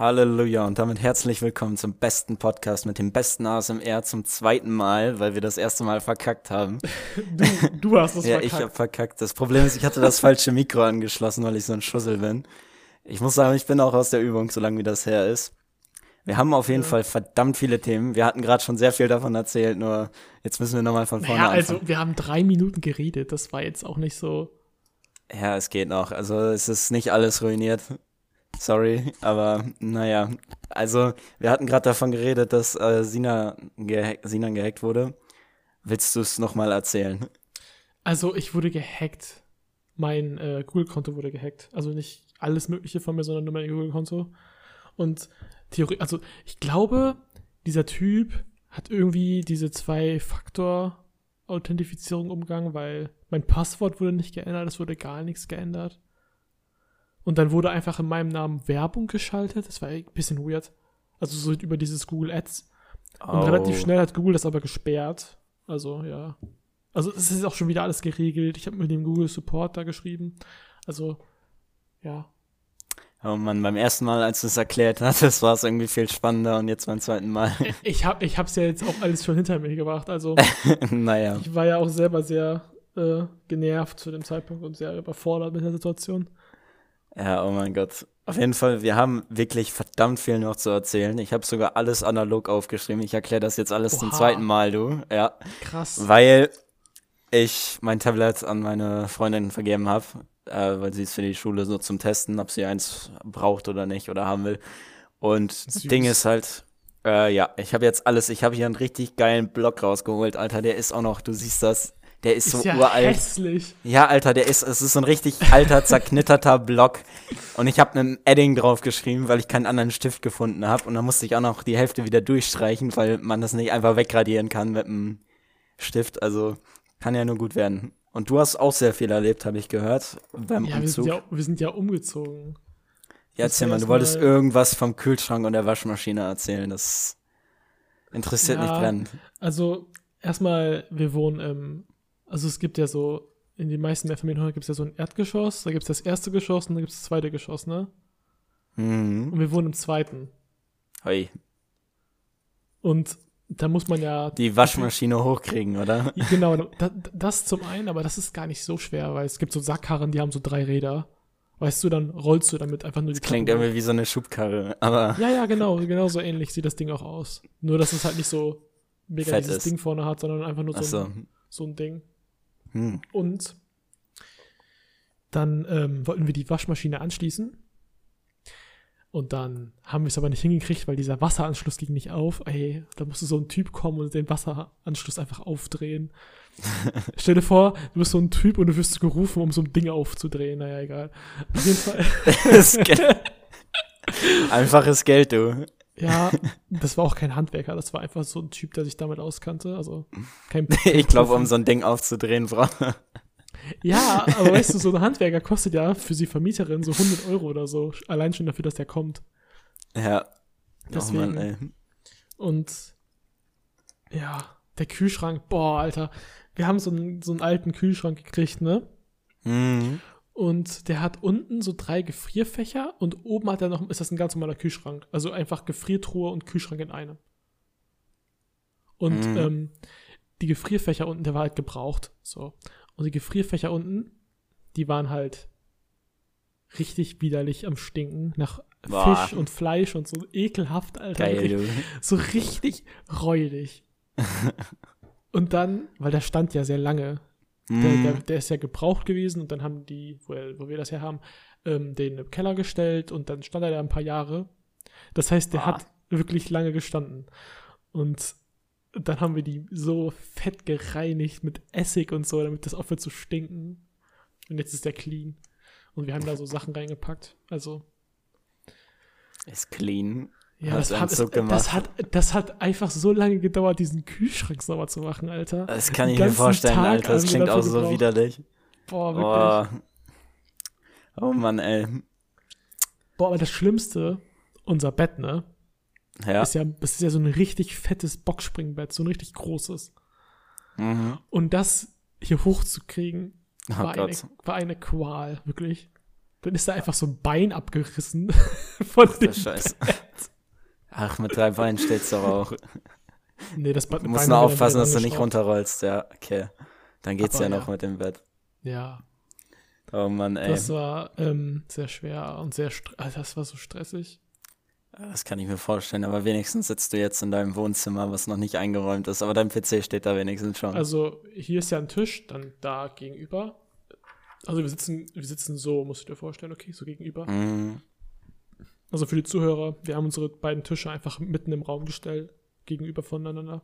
Halleluja und damit herzlich willkommen zum besten Podcast mit dem besten ASMR zum zweiten Mal, weil wir das erste Mal verkackt haben. Du, du hast es ja, verkackt. ich habe verkackt. Das Problem ist, ich hatte das falsche Mikro angeschlossen, weil ich so ein Schussel bin. Ich muss sagen, ich bin auch aus der Übung, solange wie das her ist. Wir haben auf jeden Ja. Fall verdammt viele Themen. Wir hatten gerade schon sehr viel davon erzählt, nur jetzt müssen wir nochmal von vorne Naja, also anfangen. wir haben drei Minuten geredet. Das war jetzt auch nicht so. Ja, es geht noch. Also es ist nicht alles ruiniert. Sorry, aber naja. Also wir hatten gerade davon geredet, dass äh, Sina gehack Sinan gehackt wurde. Willst du es nochmal erzählen? Also ich wurde gehackt. Mein äh, Google-Konto wurde gehackt. Also nicht alles Mögliche von mir, sondern nur mein Google-Konto. Und Theorie, also ich glaube, dieser Typ hat irgendwie diese Zwei-Faktor-Authentifizierung umgangen, weil mein Passwort wurde nicht geändert, es wurde gar nichts geändert. Und dann wurde einfach in meinem Namen Werbung geschaltet. Das war ein bisschen weird. Also so über dieses Google Ads. Und relativ Oh. schnell hat Google das aber gesperrt. Also, ja. Also, es ist auch schon wieder alles geregelt. Ich habe mit dem Google Support da geschrieben. Also, ja. Oh Mann, beim ersten Mal, als du es erklärt hattest, war es irgendwie viel spannender und jetzt beim zweiten Mal. Ich habe ich hab's ja jetzt auch alles schon hinter mir gebracht. Also, naja. ich war ja auch selber sehr äh, genervt zu dem Zeitpunkt und sehr überfordert mit der Situation. Ja, oh mein Gott. Auf jeden Fall, wir haben wirklich verdammt viel noch zu erzählen. Ich habe sogar alles analog aufgeschrieben. Ich erkläre das jetzt alles zum Oha. zweiten Mal, du. Ja. Krass. Weil ich mein Tablet an meine Freundin vergeben habe, äh, weil sie es für die Schule so zum Testen, ob sie eins braucht oder nicht oder haben will. Und das Süß. Ding ist halt, äh, ja, ich habe jetzt alles, ich habe hier einen richtig geilen Block rausgeholt, Alter, der ist auch noch, du siehst das, der ist, Ist so ja uralt. hässlich. Ja, Alter, der ist, es ist so ein richtig alter, zerknitterter Block. Und ich habe einen Edding drauf geschrieben, weil ich keinen anderen Stift gefunden habe. Und dann musste ich auch noch die Hälfte wieder durchstreichen, weil man das nicht einfach wegradieren kann mit einem Stift. Also kann ja nur gut werden. Und du hast auch sehr viel erlebt, habe ich gehört, beim Ja wir, Umzug. sind ja, wir sind ja umgezogen. ja, erzähl mal, du wolltest mal- irgendwas vom Kühlschrank und der Waschmaschine erzählen. Das interessiert mich Ja. brennend. Also, erstmal, wir wohnen im, also es gibt ja so, in den meisten Mehrfamilienhäusern gibt es ja so ein Erdgeschoss, da gibt es das erste Geschoss und da gibt es das zweite Geschoss, ne? Mhm. Und wir wohnen im zweiten. Hoi. Und da muss man ja, Die Waschmaschine hochkriegen, oder? genau, da, das zum einen, aber das ist gar nicht so schwer, weil es gibt so Sackkarren, die haben so drei Räder. Weißt du, dann rollst du damit einfach nur die Das klingt hoch. irgendwie wie so eine Schubkarre, aber Ja, ja, genau, genau so ähnlich sieht das Ding auch aus. Nur, dass es halt nicht so mega Fett dieses ist. Ding vorne hat, sondern einfach nur so, achso. ein, so ein Ding. Hm. Und dann ähm, wollten wir die Waschmaschine anschließen. Und dann haben wir es aber nicht hingekriegt, weil dieser Wasseranschluss ging nicht auf. Ey, da musste so ein Typ kommen und den Wasseranschluss einfach aufdrehen. Stell dir vor, du bist so ein Typ und du wirst gerufen, um so ein Ding aufzudrehen. Naja, egal. Auf jeden Fall. Einfaches Geld, du. Ja, das war auch kein Handwerker, das war einfach so ein Typ, der sich damit auskannte. Also kein Ich glaube, um so ein Ding aufzudrehen, braucht Ja, aber weißt du, so ein Handwerker kostet ja für die Vermieterin so 100 Euro oder so. Allein schon dafür, dass der kommt. Ja. Deswegen. Oh Mann, ey. Und ja, der Kühlschrank, boah, Alter. Wir haben so einen, so einen alten Kühlschrank gekriegt, ne? Mhm. Und der hat unten so drei Gefrierfächer und oben hat er noch, ist das ein ganz normaler Kühlschrank. Also einfach Gefriertruhe und Kühlschrank in einem. Und Mhm. ähm, die Gefrierfächer unten, der war halt gebraucht. So. Und die Gefrierfächer unten, die waren halt richtig widerlich am Stinken nach Boah. Fisch und Fleisch und so ekelhaft, Alter. Geil, du. so richtig räudig. und dann, weil der stand ja sehr lange, der, Mhm. der, der ist ja gebraucht gewesen und dann haben die, wo, wo wir das her haben, ähm, den im Keller gestellt und dann stand er da ein paar Jahre. Das heißt, der Ah. hat wirklich lange gestanden. Und dann haben wir die so fett gereinigt mit Essig und so, damit das aufhört zu stinken. Und jetzt ist der clean. Und wir haben da so Sachen reingepackt. Also, Ist clean. Ja, das hat, das, gemacht. das, hat, das hat einfach so lange gedauert, diesen Kühlschrank sauber zu machen, Alter. Das kann ich mir vorstellen, Tag Alter. Das klingt auch so gebraucht. widerlich. Boah, wirklich. Oh. oh Mann, ey. Boah, aber das Schlimmste, unser Bett, ne? Ja. Ist ja, das ist ja so ein richtig fettes Boxspringbett, so ein richtig großes. Mhm. Und das hier hochzukriegen, Oh war, eine, war eine Qual, wirklich. Dann ist da einfach so ein Bein abgerissen von dem Scheiße. Ach, mit drei Beinen steht's doch auch. Nee, das Be- Du musst nur aufpassen, dass du nicht runterrollst. Ja, okay. Dann geht's Aber ja noch ja. mit dem Bett. Ja, Oh Mann, ey. das war ähm, sehr schwer und sehr, also das war so stressig. Das kann ich mir vorstellen, aber wenigstens sitzt du jetzt in deinem Wohnzimmer, was noch nicht eingeräumt ist, aber dein PC steht da wenigstens schon. Also hier ist ja ein Tisch, dann da gegenüber. Also wir sitzen, wir sitzen so, musst du dir vorstellen, okay, so gegenüber. Mhm. Also für die Zuhörer, wir haben unsere beiden Tische einfach mitten im Raum gestellt, gegenüber voneinander.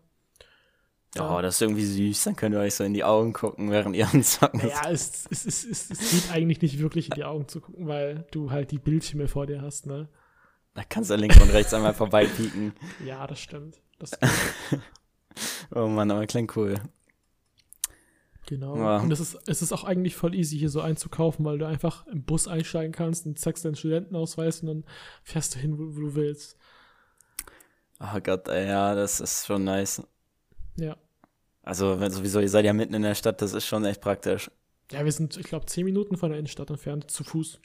Ja, das ist irgendwie süß, dann könnt ihr euch so in die Augen gucken, während ihr am Zocken Ja, es, es, es, es, es geht eigentlich nicht wirklich in die Augen zu gucken, weil du halt die Bildschirme vor dir hast, ne? Da kannst du links und rechts einmal vorbeipieken. Ja, das stimmt. Das Oh Mann, aber klingt cool. Genau. Ja. Und es ist, es ist auch eigentlich voll easy, hier so einzukaufen, weil du einfach im Bus einsteigen kannst und zeigst deinen Studentenausweis und dann fährst du hin, wo, wo du willst. Oh Gott, ey, ja, das ist schon nice. Ja. Also, wenn sowieso, ihr seid ja mitten in der Stadt, das ist schon echt praktisch. Ja, wir sind, ich glaube, zehn Minuten von der Innenstadt entfernt, zu Fuß.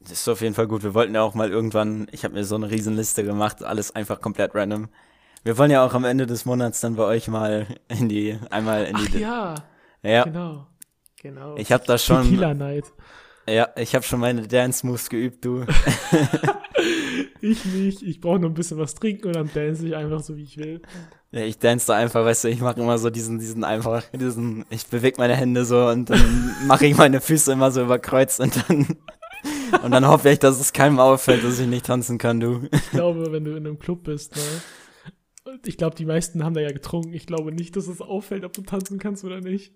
Das ist auf jeden Fall gut. Wir wollten ja auch mal irgendwann, ich habe mir so eine Riesenliste gemacht, alles einfach komplett random. Wir wollen ja auch am Ende des Monats dann bei euch mal in die, einmal in Ach die. ja, ja. genau. Genau. Ich habe da schon, Tequila Night. ja, ich habe schon meine Dance Moves geübt, du. Ich nicht. Ich brauche nur ein bisschen was trinken und dann dance ich einfach so, wie ich will. Ja, ich dance da einfach, weißt du, ich mache immer so diesen, diesen einfach, diesen, ich bewege meine Hände so und dann mache ich meine Füße immer so überkreuzt und dann, und dann hoffe ich, dass es keinem auffällt, dass ich nicht tanzen kann, du. Ich glaube, wenn du in einem Club bist, ne? Ich glaube, die meisten haben da ja getrunken. Ich glaube nicht, dass es auffällt, ob du tanzen kannst oder nicht.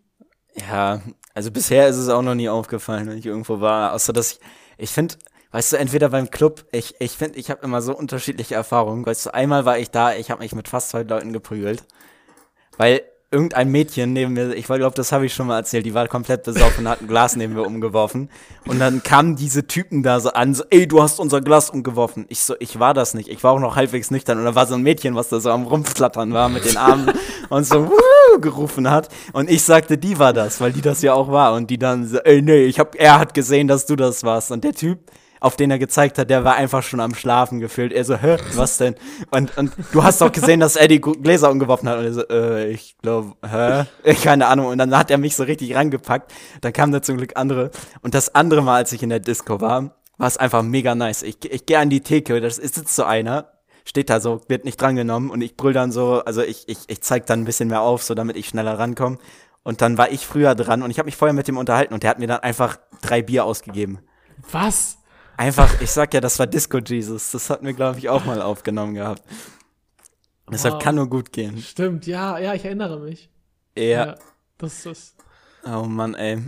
Ja, also bisher ist es auch noch nie aufgefallen, wenn ich irgendwo war, außer dass ich, ich finde, weißt du, entweder beim Club, ich, ich finde, ich habe immer so unterschiedliche Erfahrungen, weißt du, einmal war ich da, ich habe mich mit fast zwei Leuten geprügelt, weil irgendein Mädchen neben mir, ich glaube, das habe ich schon mal erzählt, die war komplett besoffen und hat ein Glas neben mir umgeworfen. Und dann kamen diese Typen da so an, so, ey, du hast unser Glas umgeworfen. Ich so, ich war das nicht, ich war auch noch halbwegs nüchtern. Und da war so ein Mädchen, was da so am Rumpflattern war mit den Armen und so, Wuh! gerufen hat. Und ich sagte, die war das, weil die das ja auch war. Und die dann so, ey, nee, ich hab, er hat gesehen, dass du das warst. Und der Typ, auf den er gezeigt hat, der war einfach schon am Schlafen gefühlt. Er so, hä, was denn? Und, und du hast doch gesehen, dass er die Gläser umgeworfen hat. Und er so, äh, ich glaube, hä? Keine Ahnung. Und dann hat er mich so richtig rangepackt. Dann kamen da zum Glück andere. Und das andere Mal, als ich in der Disco war, war es einfach mega nice. Ich, ich gehe an die Theke, da sitzt so einer, steht da so, wird nicht drangenommen und ich brüll dann so, also ich, ich, ich zeig dann ein bisschen mehr auf, so damit ich schneller rankomme. Und dann war ich früher dran und ich habe mich vorher mit dem unterhalten und der hat mir dann einfach drei Bier ausgegeben. Was? Einfach, ich sag ja, das war Disco Jesus. Das hatten wir, glaube ich, auch mal aufgenommen gehabt. Deshalb Wow. kann nur gut gehen. Stimmt, ja, ja, ich erinnere mich. Ja. das ist das. Oh Mann, ey.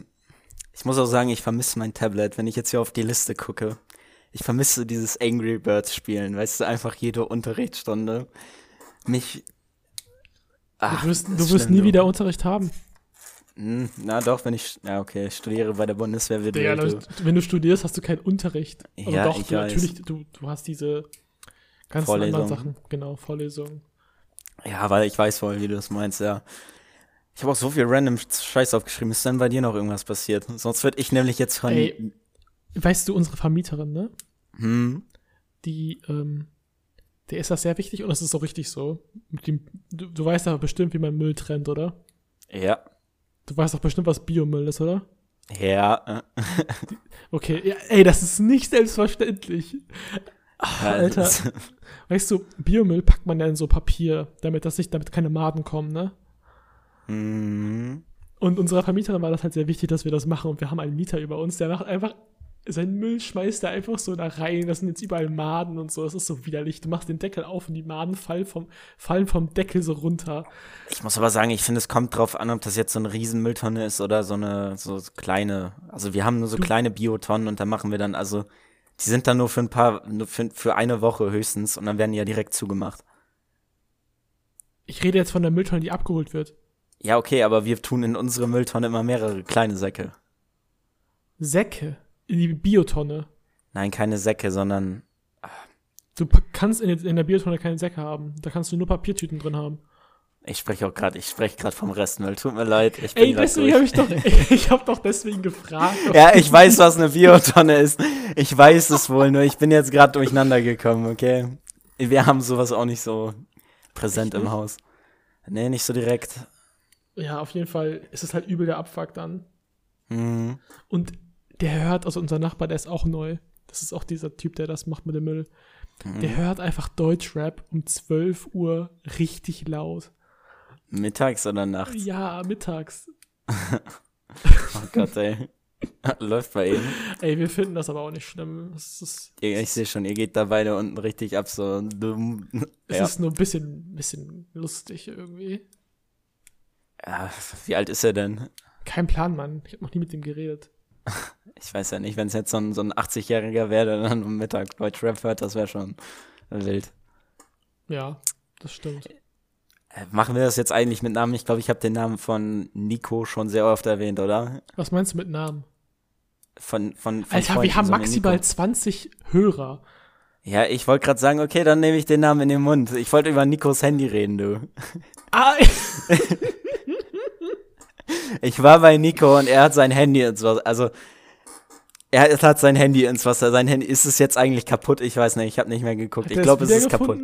Ich muss auch sagen, ich vermisse mein Tablet, wenn ich jetzt hier auf die Liste gucke. Ich vermisse dieses Angry Birds Spielen, weißt du, einfach jede Unterrichtsstunde. Mich. Ach, Du wirst, du wirst nie wieder Unterricht haben. Hm, na doch, wenn ich. Ja, okay, ich studiere bei der Bundeswehr wird du. du, wenn du studierst, hast du keinen Unterricht. Also Ja, doch, ich du, weiß. natürlich, du, du hast diese ganzen Vorlesungen. anderen Sachen. Genau, Vorlesungen. Ja, weil ich weiß wohl, wie du das meinst, ja. Ich habe auch so viel random Scheiß aufgeschrieben. Ist denn bei dir noch irgendwas passiert? Sonst würde ich nämlich jetzt von. Ey. Weißt du, unsere Vermieterin, ne? Hm? Die, ähm, der ist das sehr wichtig und das ist auch richtig so. Dem, du, du weißt aber bestimmt, wie man Müll trennt, oder? Ja. Du weißt auch bestimmt, was Biomüll ist, oder? Ja. Okay, ja, ey, das ist nicht selbstverständlich. Ach, Alter, weißt du, Biomüll packt man ja in so Papier, damit das nicht, damit keine Maden kommen, ne? Hm. Und unserer Vermieterin war das halt sehr wichtig, dass wir das machen. Und wir haben einen Mieter über uns, der macht einfach, seinen Müll schmeißt er einfach so da rein. Das sind jetzt überall Maden und so. Das ist so widerlich. Du machst den Deckel auf und die Maden fallen vom, fallen vom Deckel so runter. Ich muss aber sagen, ich finde, es kommt drauf an, ob das jetzt so eine riesen Mülltonne ist oder so eine so kleine. Also wir haben nur so Du- kleine Biotonnen und da machen wir dann, also die sind dann nur für ein paar, nur für, für eine Woche höchstens und dann werden die ja direkt zugemacht. Ich rede jetzt von der Mülltonne, die abgeholt wird. Ja, okay, aber wir tun in unsere Mülltonne immer mehrere kleine Säcke. Säcke in die Biotonne. Nein, keine Säcke, sondern Du pa- kannst in, in der Biotonne keine Säcke haben. Da kannst du nur Papiertüten drin haben. Ich spreche auch gerade, ich spreche gerade vom Restmüll. Tut mir leid. Ich bin Ey, deswegen habe ich doch, ich habe doch deswegen gefragt. Ja, ich weiß, was eine Biotonne ist. Ich weiß es wohl, nur ich bin jetzt gerade durcheinander gekommen, okay? Wir haben sowas auch nicht so präsent im Haus. Nee, nicht so direkt. Ja, auf jeden Fall ist es halt übel der Abfuck dann. Mhm. Und der hört, also unser Nachbar, der ist auch neu. Das ist auch dieser Typ, der das macht mit dem Müll. Mhm. Der hört einfach Deutschrap um 12 Uhr richtig laut. Mittags oder nachts? Ja, mittags. Oh Gott, ey. Läuft bei ihm. Ey, wir finden das aber auch nicht schlimm. Ist, Ich sehe schon, ihr geht da beide unten richtig ab, so dumm. es Ja. ist nur ein bisschen, bisschen lustig irgendwie. ja. Wie alt ist er denn? Kein Plan, Mann. Ich habe noch nie mit dem geredet. Ich weiß ja nicht, wenn es jetzt so ein, so ein 80-Jähriger wäre, der dann um Mittag Deutschrap hört, das wäre schon wild. Ja, das stimmt. Äh, Machen wir das jetzt eigentlich mit Namen? Ich glaube, ich habe den Namen von Nico schon sehr oft erwähnt, oder? Was meinst du mit Namen? Von, von, von Alter, Freunden, wir haben so maximal Nico. 20 Hörer. Ja, ich wollte gerade sagen, okay, dann nehme ich den Namen in den Mund. Ich wollte über Nikos Handy reden, du. Ah, Ich war bei Nico und er hat sein Handy ins Wasser. Also, er hat sein Handy ins Wasser. Sein Handy, ist es jetzt eigentlich kaputt? Ich weiß nicht, ich habe nicht mehr geguckt. hat ich glaube, es ist kaputt.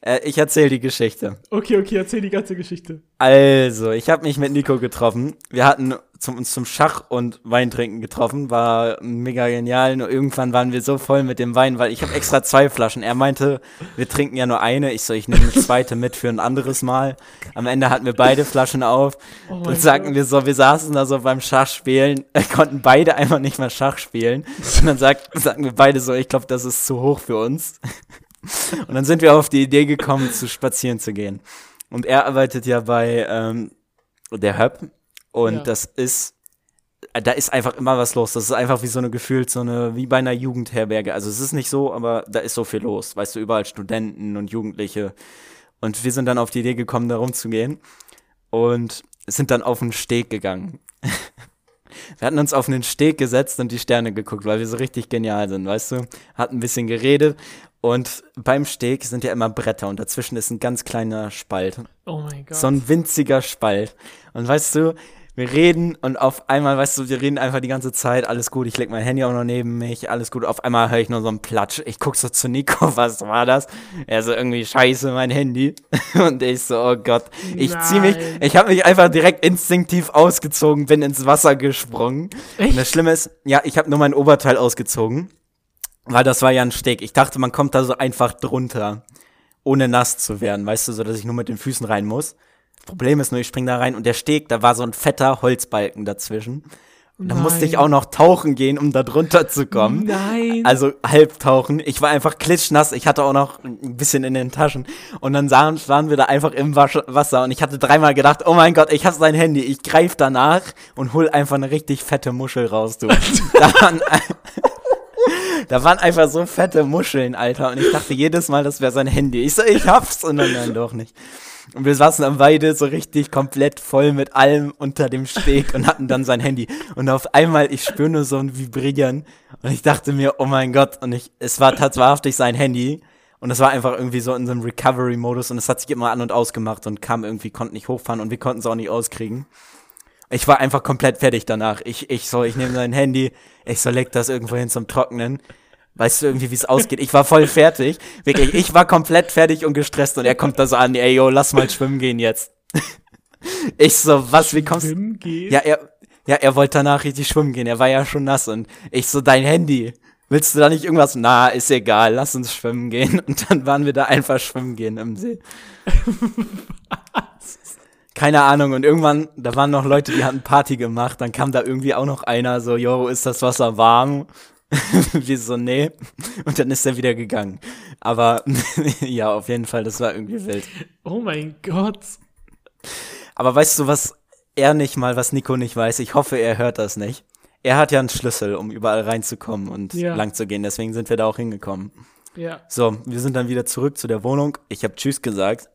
Äh, ich erzähle die Geschichte. Okay, okay, erzähl die ganze Geschichte. Also, ich habe mich mit Nico getroffen. Wir hatten zum, uns zum Schach und Weintrinken getroffen. War mega genial. Nur irgendwann waren wir so voll mit dem Wein, weil ich habe extra zwei Flaschen. Er meinte, wir trinken ja nur eine. Ich so, ich nehme eine zweite mit für ein anderes Mal. Am Ende hatten wir beide Flaschen auf. Oh Dann sagten Gott. wir so, wir saßen da so beim Schachspielen, äh, konnten beide einfach nicht mehr Schach spielen. Und dann sagt, sagten wir beide so, ich glaube, das ist zu hoch für uns. Und dann sind wir auf die Idee gekommen, zu spazieren zu gehen. Und er arbeitet ja bei ähm, der Hub. Und Ja. das ist, äh, da ist einfach immer was los. Das ist einfach wie so eine gefühlt, so eine, wie bei einer Jugendherberge. Also es ist nicht so, aber da ist so viel los. Weißt du, überall Studenten und Jugendliche. Und wir sind dann auf die Idee gekommen, da rumzugehen. Und sind dann auf den Steg gegangen. Wir hatten uns auf einen Steg gesetzt und die Sterne geguckt, weil wir so richtig genial sind, weißt du? Hatten ein bisschen geredet und beim Steg sind ja immer Bretter und dazwischen ist ein ganz kleiner Spalt. Oh mein Gott. So ein winziger Spalt. Und weißt du, wir reden und auf einmal, weißt du, wir reden einfach die ganze Zeit, alles gut, ich leg mein Handy auch noch neben mich, alles gut. Auf einmal höre ich nur so einen Platsch. Ich guck so zu Nico, was war das? Er so irgendwie scheiße, mein Handy. Und ich so, oh Gott. Ich zieh mich, Nein. ich habe mich einfach direkt instinktiv ausgezogen, bin ins Wasser gesprungen. Echt? Und das Schlimme ist, ja, ich habe nur mein Oberteil ausgezogen, weil das war ja ein Steg. Ich dachte, man kommt da so einfach drunter, ohne nass zu werden, weißt du, so dass ich nur mit den Füßen rein muss. Problem ist nur, ich spring da rein und der Steg, da war so ein fetter Holzbalken dazwischen. Und dann musste ich auch noch tauchen gehen, um da drunter zu kommen. Nein. Also halb tauchen. Ich war einfach klitschnass. Ich hatte auch noch ein bisschen in den Taschen. Und dann sahen, waren wir da einfach im Wasser. Und ich hatte dreimal gedacht, oh mein Gott, ich hab sein Handy. Ich greif danach und hol einfach eine richtig fette Muschel raus, du. da, waren, da waren einfach so fette Muscheln, Alter. Und ich dachte jedes Mal, das wäre sein Handy. Ich so, ich hab's. Und dann, nein, doch nicht. Und wir saßen am Weide so richtig komplett voll mit allem unter dem Steg und hatten dann sein Handy. Und auf einmal, ich spüre nur so ein Vibrieren. Und ich dachte mir, oh mein Gott. Und ich, es war tatsächlich sein Handy. Und es war einfach irgendwie so in so einem Recovery-Modus. Und es hat sich immer an und ausgemacht und kam irgendwie, konnte nicht hochfahren und wir konnten es auch nicht auskriegen. Ich war einfach komplett fertig danach. Ich, ich so, ich nehme sein Handy, ich so, leg das irgendwo hin zum Trocknen. Weißt du irgendwie, wie es ausgeht? Ich war voll fertig. Wirklich, ich war komplett fertig und gestresst und er kommt da so an, ey, yo, lass mal schwimmen gehen jetzt. Ich so, was, wie kommst du? Schwimmen gehen? Ja, er, ja, er wollte danach richtig schwimmen gehen. Er war ja schon nass und ich so, dein Handy. Willst du da nicht irgendwas? Na, ist egal, lass uns schwimmen gehen. Und dann waren wir da einfach schwimmen gehen im See. Keine Ahnung. Und irgendwann, da waren noch Leute, die hatten Party gemacht. Dann kam da irgendwie auch noch einer so, yo, ist das Wasser warm? Wir so, nee. Und dann ist er wieder gegangen. Aber ja, auf jeden Fall, das war irgendwie wild. Oh mein Gott. Aber weißt du, was er nicht mal, was Nico nicht weiß? Ich hoffe, er hört das nicht. Er hat ja einen Schlüssel, um überall reinzukommen und Ja. lang zu gehen. Deswegen sind wir da auch hingekommen. Ja. So, wir sind dann wieder zurück zu der Wohnung. Ich habe Tschüss gesagt.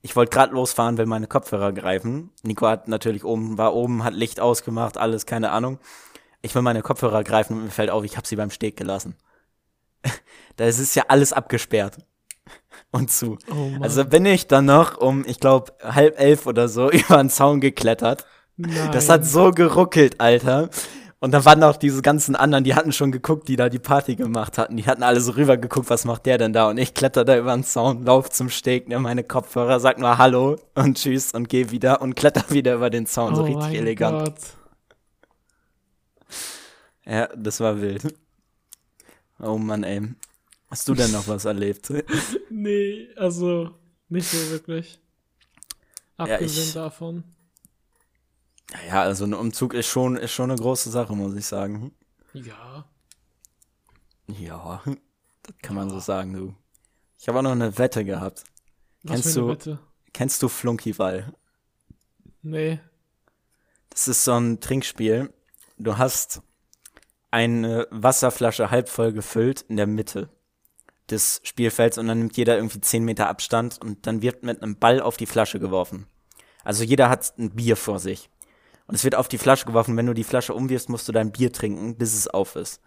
Ich wollte gerade losfahren, will meine Kopfhörer greifen. Nico hat natürlich oben, war oben, hat Licht ausgemacht, alles, keine Ahnung. Ich will meine Kopfhörer greifen und mir fällt auf, ich habe sie beim Steg gelassen. da ist es ja alles abgesperrt. und zu. Oh. Also bin ich dann noch um, ich glaube, halb elf oder so über den Zaun geklettert. Nein. Das hat so geruckelt, Alter. Und dann waren auch diese ganzen anderen, die hatten schon geguckt, die da die Party gemacht hatten. Die hatten alle so rüber geguckt, was macht der denn da? Und ich kletter da über den Zaun, lauf zum Steg, nehme meine Kopfhörer, sag nur Hallo und Tschüss und geh wieder und kletter wieder über den Zaun. so oh richtig mein elegant. Gott. Ja, das war wild. Oh Mann, ey. Hast du denn noch was erlebt? Nee, also nicht so wirklich. Ja, Abgesehen ich- davon. Ja, also ein Umzug ist schon, ist schon eine große Sache, muss ich sagen. Ja. Ja, das kann man so sagen, du. Ich habe auch noch eine Wette gehabt. Was Kennst du- Wette? Kennst du Flunkyball? Nee. Das ist so ein Trinkspiel. Du hast eine Wasserflasche halb voll gefüllt in der Mitte des Spielfelds und dann nimmt jeder irgendwie 10 Meter Abstand und dann wird mit einem Ball auf die Flasche geworfen. Also jeder hat ein Bier vor sich. Und es wird auf die Flasche geworfen. Wenn du die Flasche umwirfst, musst du dein Bier trinken, bis es auf ist.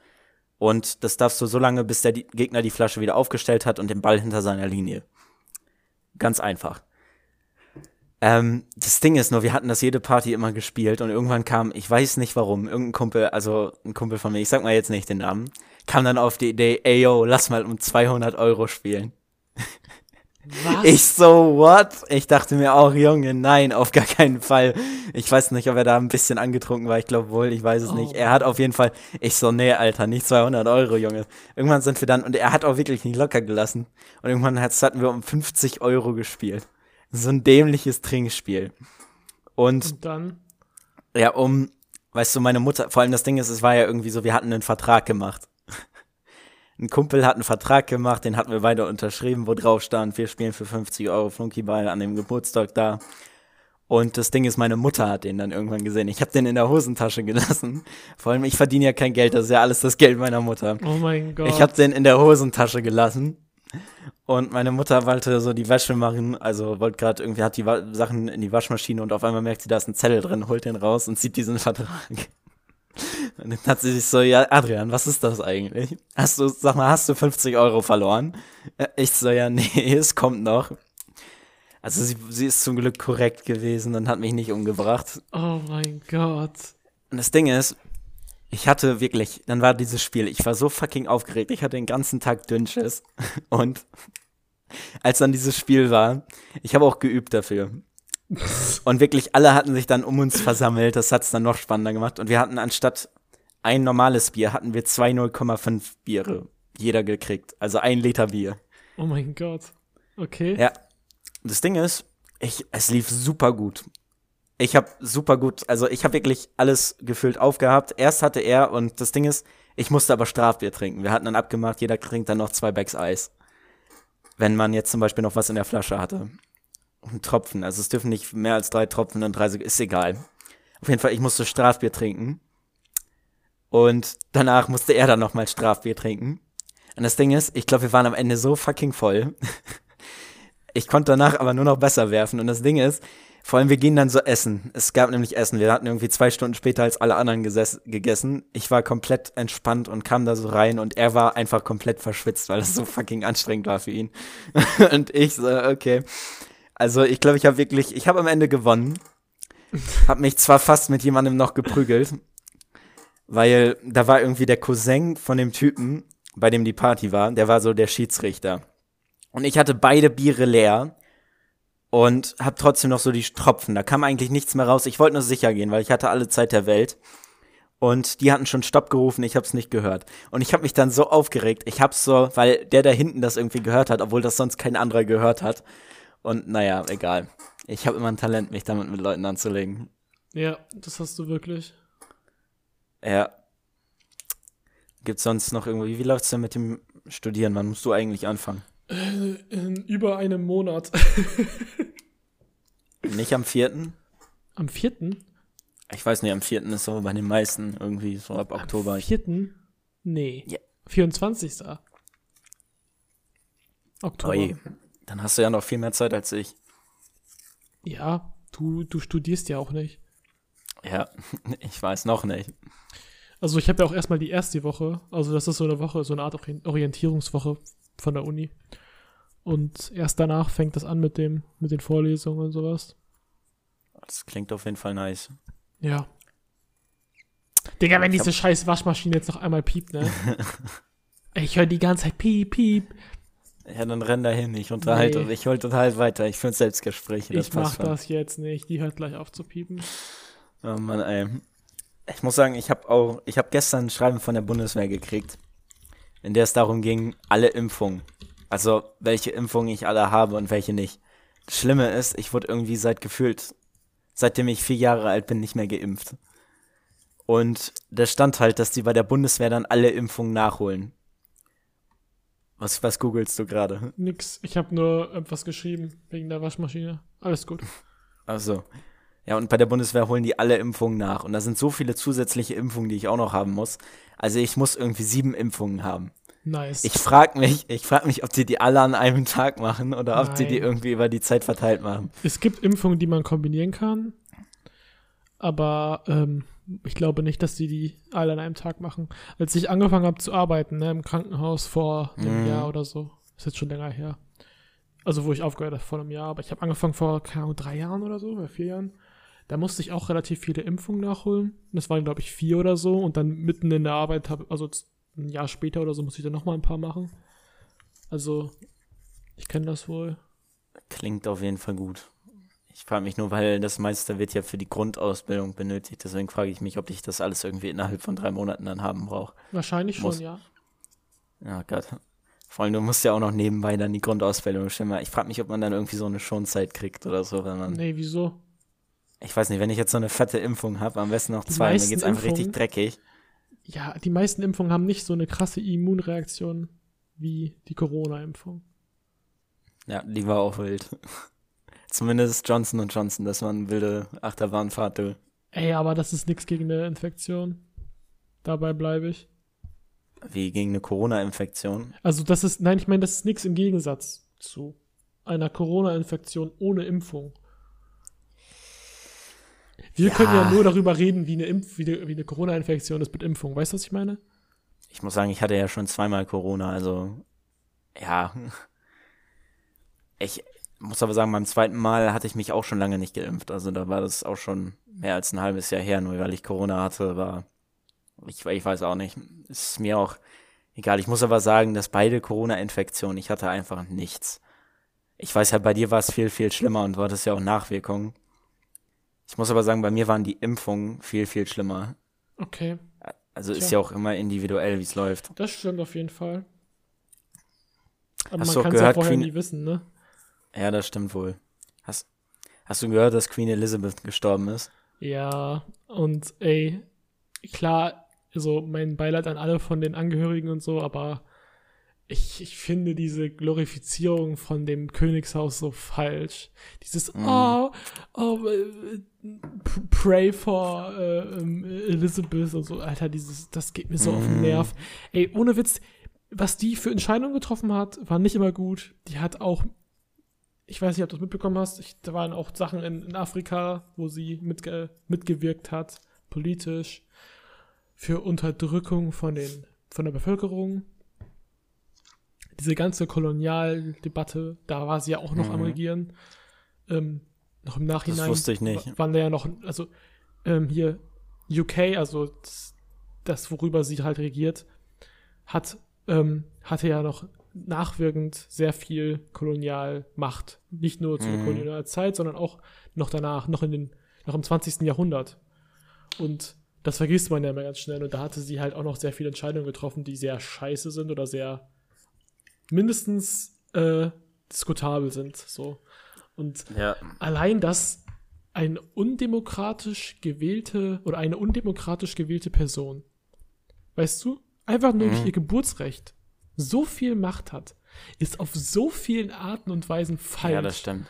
Und das darfst du so lange, bis der Gegner die Flasche wieder aufgestellt hat und den Ball hinter seiner Linie. Ganz einfach. Ähm, das Ding ist nur, wir hatten das jede Party immer gespielt und irgendwann kam, ich weiß nicht warum, irgendein Kumpel, also ein Kumpel von mir, ich sag mal jetzt nicht den Namen, kam dann auf die Idee, ey yo, lass mal um 200 Euro spielen. Was? Ich so, what? Ich dachte mir auch, Junge, nein, auf gar keinen Fall. Ich weiß nicht, ob er da ein bisschen angetrunken war, ich glaube wohl, ich weiß es Oh. nicht. Er hat auf jeden Fall, ich so, nee, Alter, nicht 200 Euro, Junge. Irgendwann sind wir dann, und er hat auch wirklich nicht locker gelassen. Und irgendwann hatten wir um 50 Euro gespielt. So ein dämliches Trinkspiel. Und Und dann? ja, um, weißt du, meine Mutter, vor allem das Ding ist, es war ja irgendwie so, wir hatten einen Vertrag gemacht. Ein Kumpel hat einen Vertrag gemacht, den hatten wir beide unterschrieben, wo drauf stand, wir spielen für 50 Euro Flunkyball an dem Geburtstag da. Und das Ding ist, meine Mutter hat den dann irgendwann gesehen. Ich habe den in der Hosentasche gelassen. Vor allem, ich verdiene ja kein Geld, das ist ja alles das Geld meiner Mutter. Oh mein Gott. Ich habe den in der Hosentasche gelassen. Und meine Mutter wollte so die Wäsche machen, also wollte gerade irgendwie, hat die Wa Sachen in die Waschmaschine und auf einmal merkt sie, da ist ein Zettel drin, holt den raus und sieht diesen Vertrag. Und dann hat sie sich so, ja, Adrian, was ist das eigentlich? Hast du, sag mal, hast du 50 Euro verloren? Ich so, ja, nee, es kommt noch. Also sie, sie ist zum Glück korrekt gewesen und hat mich nicht umgebracht. oh mein Gott. Und das Ding ist, ich hatte wirklich, dann war dieses Spiel, ich war so fucking aufgeregt, ich hatte den ganzen Tag Dünnschiss. Und als dann dieses Spiel war, ich habe auch geübt dafür. Und wirklich alle hatten sich dann um uns versammelt, das hat's dann noch spannender gemacht. Und wir hatten anstatt ein normales Bier, hatten wir zwei 0,5 Biere jeder gekriegt. Also ein Liter Bier. Oh mein Gott. Okay. Ja. Das Ding ist, ich, es lief super gut. Ich habe super gut, also ich habe wirklich alles gefüllt aufgehabt. Erst hatte er und das Ding ist, ich musste aber Strafbier trinken. Wir hatten dann abgemacht, jeder trinkt dann noch zwei Bags Eis. Wenn man jetzt zum Beispiel noch was in der Flasche hatte. Und Tropfen, also es dürfen nicht mehr als drei Tropfen und drei, ist egal. Auf jeden Fall, ich musste Strafbier trinken. Und danach musste er dann nochmal Strafbier trinken. Und das Ding ist, ich glaube, wir waren am Ende so fucking voll. Ich konnte danach aber nur noch besser werfen. Und das Ding ist, vor allem wir gehen dann so essen. Es gab nämlich Essen. Wir hatten irgendwie zwei Stunden später als alle anderen gegessen. Ich war komplett entspannt und kam da so rein und er war einfach komplett verschwitzt, weil das so fucking anstrengend war für ihn. und ich so, okay. Also ich glaube, ich habe wirklich, ich habe am Ende gewonnen. Hab mich zwar fast mit jemandem noch geprügelt, weil da war irgendwie der Cousin von dem Typen, bei dem die Party war, der war so der Schiedsrichter. Und ich hatte beide Biere leer und hab trotzdem noch so die Tropfen. Da kam eigentlich nichts mehr raus. Ich wollte nur sicher gehen, weil ich hatte alle Zeit der Welt. Und die hatten schon Stopp gerufen, ich hab's nicht gehört. Und ich hab mich dann so aufgeregt. Ich hab's so, weil der da hinten das irgendwie gehört hat, obwohl das sonst kein anderer gehört hat. Und naja, egal. Ich habe immer ein Talent, mich damit mit Leuten anzulegen. Ja, das hast du wirklich. Ja. Gibt's sonst noch irgendwie, wie läuft's denn mit dem Studieren? Wann musst du eigentlich anfangen? Äh, In über einem Monat. Nicht am vierten? Am 4. Ich weiß nicht, am vierten ist so bei den meisten irgendwie so ab Oktober. Am 4. Nee. Ja. 24. Oktober. Oi, dann hast du ja noch viel mehr Zeit als ich. Ja, du, du studierst ja auch nicht. Ja, ich weiß noch nicht. Also ich habe ja auch erstmal die erste Woche, also das ist so eine Woche, so eine Art Orien- Orientierungswoche von der Uni. Und erst danach fängt das an mit dem, mit den Vorlesungen und sowas. Das klingt auf jeden Fall nice. Ja. Digga, wenn diese scheiß Waschmaschine jetzt noch einmal piept, ne? ich höre die ganze Zeit piep, piep. Ja, dann renn da hin. Ich unterhalte, Nee. ich hol halt weiter. Ich führe Selbstgespräche. Das ich mach schon. das jetzt nicht. Die hört gleich auf zu piepen. Oh Mann, ey. Ich muss sagen, ich habe auch, ich habe gestern ein Schreiben von der Bundeswehr gekriegt, in der es darum ging, alle Impfungen. Also, welche Impfungen ich alle habe und welche nicht. Das Schlimme ist, ich wurde irgendwie seit gefühlt, seitdem ich vier Jahre alt bin, nicht mehr geimpft. Und da stand halt, dass die bei der Bundeswehr dann alle Impfungen nachholen. Was, was googelst du gerade? Nix. Ich habe nur etwas geschrieben wegen der Waschmaschine. Alles gut. Also, ja, und bei der Bundeswehr holen die alle Impfungen nach. Und da sind so viele zusätzliche Impfungen, die ich auch noch haben muss. Also ich muss irgendwie sieben Impfungen haben. Nice. Ich frag mich, ich frag mich, ob die die alle an einem Tag machen oder ob die die irgendwie über die Zeit verteilt machen. es gibt Impfungen, die man kombinieren kann. Aber ähm, ich glaube nicht, dass die die alle an einem Tag machen. Als ich angefangen habe zu arbeiten, ne, im Krankenhaus vor einem Mhm. Jahr oder so, ist jetzt schon länger her. Also wo ich aufgehört habe vor einem Jahr, aber ich habe angefangen vor, keine Ahnung, drei Jahren oder so, oder vier Jahren. Da musste ich auch relativ viele Impfungen nachholen. Das waren, glaube ich, vier oder so. Und dann mitten in der Arbeit, hab, also ein Jahr später oder so, musste ich dann nochmal ein paar machen. Also, ich kenne das wohl. Klingt auf jeden Fall gut. Ich frage mich nur, weil das meiste wird ja für die Grundausbildung benötigt. Deswegen frage ich mich, ob ich das alles irgendwie innerhalb von drei Monaten dann haben brauche. Wahrscheinlich Muss. schon, ja. Ja, Gott. Vor allem, du musst ja auch noch nebenbei dann die Grundausbildung stimmen. Ich frage mich, ob man dann irgendwie so eine Schonzeit kriegt oder so, wenn man. Nee, wieso? Ich weiß nicht, wenn ich jetzt so eine fette Impfung habe, am besten noch Die zwei, mir meisten geht's einfach richtig dreckig. Ja, die meisten Impfungen haben nicht so eine krasse Immunreaktion wie die Corona-Impfung. Ja, die war auch wild. Zumindest Johnson Johnson, das war eine wilde Achterbahnfahrt, du. Ey, aber das ist nichts gegen eine Infektion. Dabei bleibe ich. Wie gegen eine Corona-Infektion. Also das ist, nein, ich meine, das ist nichts im Gegensatz zu einer Corona-Infektion ohne Impfung. Wir Ja. können ja nur darüber reden, wie eine, Impf wie eine, wie eine Corona-Infektion ist mit Impfung. Weißt du, was ich meine? Ich muss sagen, ich hatte ja schon zweimal Corona, also ja. Ich muss aber sagen, beim zweiten Mal hatte ich mich auch schon lange nicht geimpft. Also da war das auch schon mehr als ein halbes Jahr her, nur weil ich Corona hatte, war. Ich, ich weiß auch nicht. Ist mir auch egal. Ich muss aber sagen, dass beide Corona-Infektionen, ich hatte einfach nichts. Ich weiß ja, bei dir war es viel, viel schlimmer und du hattest ja auch Nachwirkungen. Ich muss aber sagen, bei mir waren die Impfungen viel, viel schlimmer. Okay, Also ist Tja. ja auch immer individuell, wie es läuft. das stimmt auf jeden Fall. Aber Hast man auch kann es ja vorher Queen- nie wissen, ne? Ja, das stimmt wohl. Hast, hast du gehört, dass Queen Elizabeth gestorben ist? Ja, und ey, klar, also mein Beileid an alle von den Angehörigen und so, aber ich, ich finde diese Glorifizierung von dem Königshaus so falsch. Dieses, Mhm. oh, oh, äh, pray for äh, ähm, Elizabeth und so, Alter, dieses, das geht mir so auf den Mhm. Nerv. Ey, ohne Witz, was die für Entscheidungen getroffen hat, war nicht immer gut. Die hat auch, ich weiß nicht, ob du das mitbekommen hast, ich, da waren auch Sachen in, in Afrika, wo sie mitge mitgewirkt hat, politisch, für Unterdrückung von, den, von der Bevölkerung. Diese ganze Kolonialdebatte, da war sie ja auch noch am Mhm. Regieren. Ähm, noch im Nachhinein. wusste ich nicht. wa- Waren da ja noch, also ähm, hier UK, also das, das, worüber sie halt regiert, hat, ähm, hatte ja noch nachwirkend sehr viel Kolonialmacht. Nicht nur zu der Mhm. Kolonialzeit, sondern auch noch danach, noch in den, noch im 20. Jahrhundert. Und das vergisst man ja immer ganz schnell. Und da hatte sie halt auch noch sehr viele Entscheidungen getroffen, die sehr scheiße sind oder sehr mindestens äh, diskutabel sind. So. Und Ja. allein, dass ein undemokratisch gewählte oder eine undemokratisch gewählte Person, weißt du, einfach nur durch Mhm. ihr Geburtsrecht so viel Macht hat, ist auf so vielen Arten und Weisen falsch. Ja, das stimmt.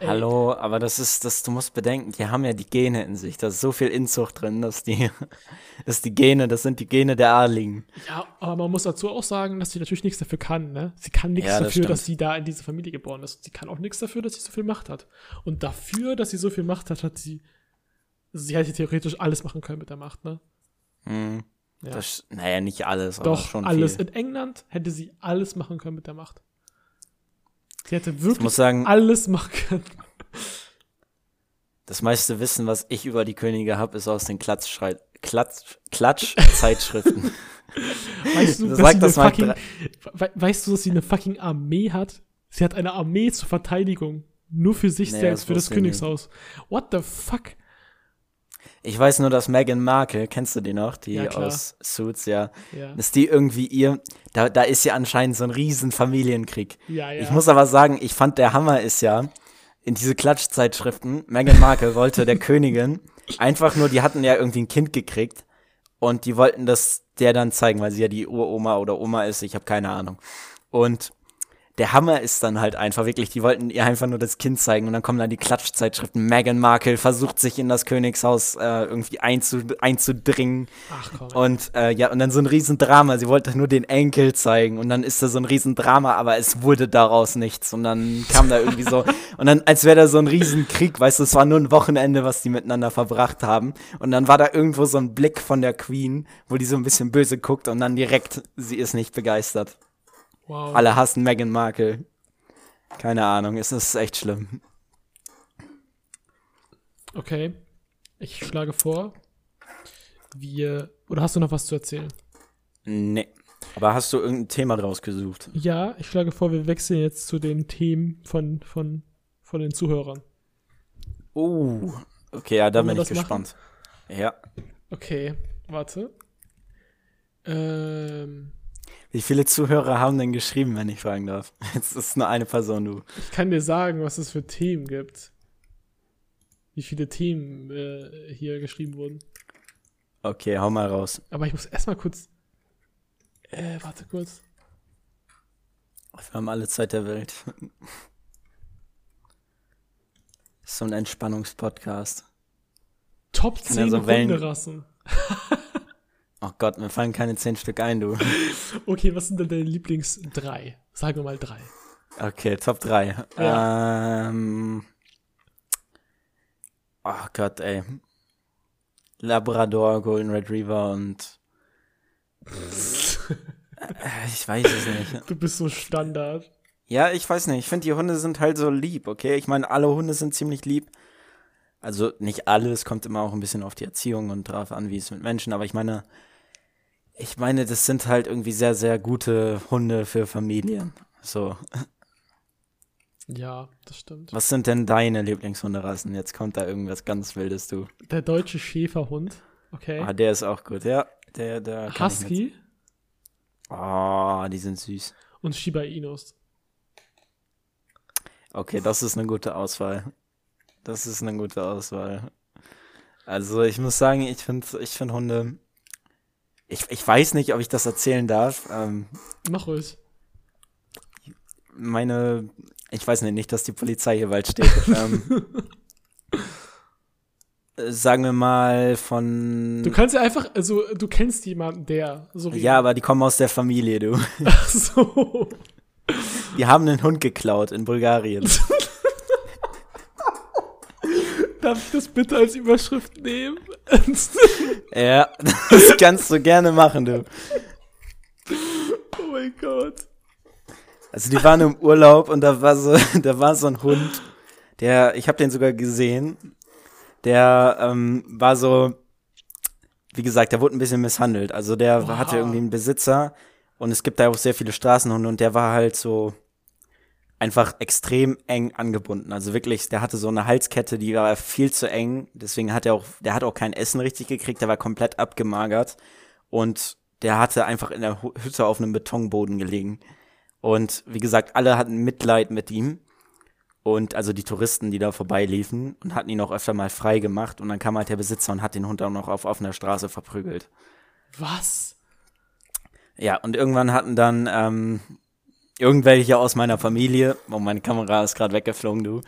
Ey. Hallo, aber das ist, das, du musst bedenken, die haben ja die Gene in sich. Da ist so viel Inzucht drin, dass die, dass die Gene, das sind die Gene der Adligen. Ja, aber man muss dazu auch sagen, dass sie natürlich nichts dafür kann, ne? Sie kann nichts Ja, das dafür, stimmt. dass sie da in diese Familie geboren ist. Sie kann auch nichts dafür, dass sie so viel Macht hat. Und dafür, dass sie so viel Macht hat, hat sie. Sie hätte theoretisch alles machen können mit der Macht, ne? Hm. Ja. Das, naja, nicht alles, aber Doch, schon alles. viel. In England hätte sie alles machen können mit der Macht. Die hätte Ich wirklich muss sagen, alles machen können. das meiste Wissen, was ich über die Könige habe, ist aus den Klatschschrei Klatsch Klatsch-Zeitschriften. Weißt du, dass sie das eine fucking, we weißt du, dass sie eine fucking Armee hat? Sie hat eine Armee zur Verteidigung. Nur für sich Nee, selbst, für das ich nicht. Königshaus. What the fuck? Ich weiß nur, dass Meghan Markle, kennst du die noch? Die Ja, aus Suits, ja. Ja, Dass die irgendwie ihr, da, da ist ja anscheinend so ein riesen Familienkrieg. ja. ja. Ich muss aber sagen, ich fand der Hammer ist ja, in diese Klatschzeitschriften, Meghan Markle wollte der Königin einfach nur, die hatten ja irgendwie ein Kind gekriegt und die wollten das der dann zeigen, weil sie ja die Uroma oder Oma ist, ich habe keine Ahnung. Und der Hammer ist dann halt einfach wirklich, die wollten ihr einfach nur das Kind zeigen und dann kommen dann die Klatschzeitschriften. Meghan Markle versucht sich in das Königshaus äh, irgendwie einzu, einzudringen. Ach komm. Und äh, ja, und dann so ein Riesendrama. Sie wollte nur den Enkel zeigen und dann ist da so ein Riesendrama, aber es wurde daraus nichts. Und dann kam da irgendwie so, und dann, als wäre da so ein Riesenkrieg, weißt du, es war nur ein Wochenende, was die miteinander verbracht haben. Und dann war da irgendwo so ein Blick von der Queen, wo die so ein bisschen böse guckt und dann direkt, sie ist nicht begeistert. Wow. Alle hassen Meghan Markle. Keine Ahnung, es ist echt schlimm. Okay. Ich schlage vor, wir. Oder hast du noch was zu erzählen? Nee. Aber hast du irgendein Thema rausgesucht? Ja, ich schlage vor, wir wechseln jetzt zu den Themen von, von, von den Zuhörern. Oh. Okay, ja, da bin ich gespannt. Ja. Okay, warte. Ähm, Wie viele Zuhörer haben denn geschrieben, wenn ich fragen darf? Jetzt ist nur eine Person, du. ich kann dir sagen, was es für Themen gibt. Wie viele Themen äh, hier geschrieben wurden. Okay, hau mal raus. Aber ich muss erstmal kurz. Äh, warte kurz. Wir haben alle Zeit der Welt. So ein Entspannungspodcast. Top kann ja 10 so Wellen- Oh Gott, mir fallen keine zehn Stück ein, du. Okay, was sind denn deine Lieblings drei? Sagen wir mal drei. Okay, Top 3. Ja. Ähm. Oh Gott, ey. Labrador, Golden Retriever und. Ich weiß es nicht. Du bist so Standard. Ja, ich weiß nicht. Ich finde, die Hunde sind halt so lieb, okay? Ich meine, alle Hunde sind ziemlich lieb. Also nicht alle, es kommt immer auch ein bisschen auf die Erziehung und drauf an, wie es mit Menschen, aber ich meine, ich meine, das sind halt irgendwie sehr, sehr gute Hunde für Familien. So, Ja, das stimmt. was sind denn deine Lieblingshunderassen? Jetzt kommt da irgendwas ganz Wildes, du. Der deutsche Schäferhund. Okay. Ah, der ist auch gut, ja. Der, der. Husky Oh, die sind süß. und Shiba Inus. Okay, das ist eine gute Auswahl. Das ist eine gute Auswahl. Also ich muss sagen, ich finde ich find Hunde. Ich, ich weiß nicht, ob ich das erzählen darf. Ähm, Mach ruhig. meine, ich weiß nicht, nicht, dass die Polizei hier bald steht. ähm, äh, sagen wir mal von. Du kannst ja einfach, also du kennst jemanden, der so wie. ja, aber die kommen aus der Familie, du. Ach so. Die haben einen Hund geklaut in Bulgarien. Darf ich das bitte als Überschrift nehmen? ja, das kannst du gerne machen, du. oh mein Gott. Also die waren im Urlaub und da war so, da war so ein Hund, der, ich habe den sogar gesehen, der ähm, war so, wie gesagt, der wurde ein bisschen misshandelt. Also der Wow. hatte irgendwie einen Besitzer und es gibt da auch sehr viele Straßenhunde und der war halt so einfach extrem eng angebunden. Also wirklich, der hatte so eine Halskette, die war viel zu eng. Deswegen hat er auch, der hat auch kein Essen richtig gekriegt, der war komplett abgemagert und der hatte einfach in der Hütte auf einem Betonboden gelegen. Und wie gesagt, alle hatten Mitleid mit ihm. Und also die Touristen, die da vorbeiliefen und hatten ihn auch öfter mal frei gemacht. Und dann kam halt der Besitzer und hat den Hund auch noch auf offener Straße verprügelt. Was? Ja, und irgendwann hatten dann ähm, irgendwelche aus meiner Familie, oh, meine Kamera ist gerade weggeflogen, du,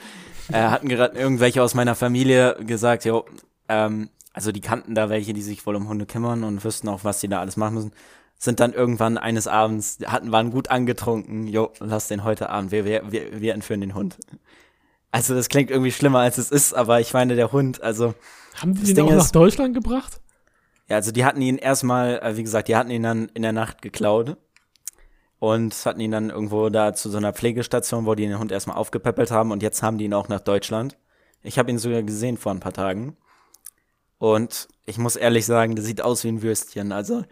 äh, hatten gerade irgendwelche aus meiner Familie gesagt, jo, ähm, also die kannten da welche, die sich wohl um Hunde kümmern und wüssten auch, was die da alles machen müssen. Sind dann irgendwann eines Abends, hatten, waren gut angetrunken, jo, lass den heute Abend, wir, wir, wir, wir entführen den Hund. Also das klingt irgendwie schlimmer, als es ist, aber ich meine, der Hund, also Haben die den Ding auch nach ist- Deutschland gebracht? Ja, also die hatten ihn erstmal, äh, wie gesagt, die hatten ihn dann in der Nacht geklaut. Und hatten ihn dann irgendwo da zu so einer Pflegestation, wo die den Hund erstmal aufgepäppelt haben und jetzt haben die ihn auch nach Deutschland. Ich habe ihn sogar gesehen vor ein paar Tagen. Und ich muss ehrlich sagen, der sieht aus wie ein Würstchen. Also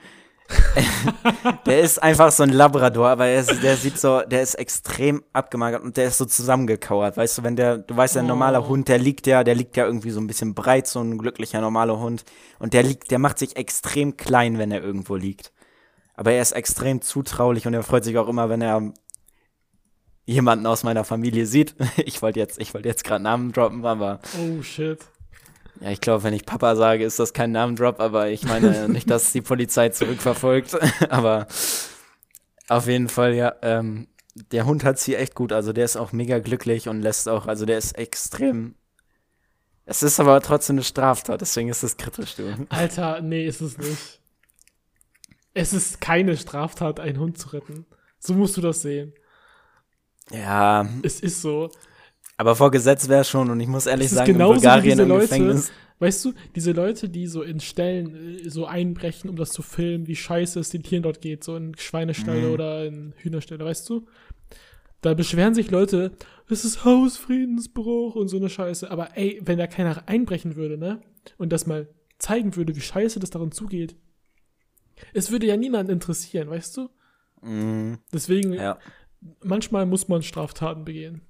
der ist einfach so ein Labrador, aber er ist, der sieht so, der ist extrem abgemagert und der ist so zusammengekauert. Weißt du, wenn der, du weißt, der normale Oh. Hund, der liegt ja, der liegt ja irgendwie so ein bisschen breit, so ein glücklicher normaler Hund. Und der liegt, der macht sich extrem klein, wenn er irgendwo liegt. Aber er ist extrem zutraulich und er freut sich auch immer, wenn er jemanden aus meiner Familie sieht. Ich wollte jetzt, ich wollte jetzt gerade Namen droppen, aber Oh shit. ja, ich glaube, wenn ich Papa sage, ist das kein Namendrop, aber ich meine nicht, dass die Polizei zurückverfolgt. aber auf jeden Fall, ja, ähm, der Hund hat sie echt gut. Also der ist auch mega glücklich und lässt auch, also der ist extrem. Es ist aber trotzdem eine Straftat, deswegen ist es kritisch, du. Alter, nee, ist es nicht. Es ist keine Straftat, einen Hund zu retten. So musst du das sehen. Ja, Es ist so. aber vor Gesetz wäre schon und ich muss ehrlich Es ist sagen, in Bulgarien diese im Leute, Gefängnis. Weißt du, diese Leute, die so in Stellen äh, so einbrechen, um das zu filmen, wie scheiße es den Tieren dort geht, so in Schweinestalle Mhm. oder in Hühnerställe, weißt du? Da beschweren sich Leute, es ist Hausfriedensbruch und so eine Scheiße. Aber ey, wenn da keiner einbrechen würde, ne? Und das mal zeigen würde, wie scheiße das darin zugeht, es würde ja niemand interessieren, weißt du? Mm, Deswegen, ja, manchmal muss man Straftaten begehen.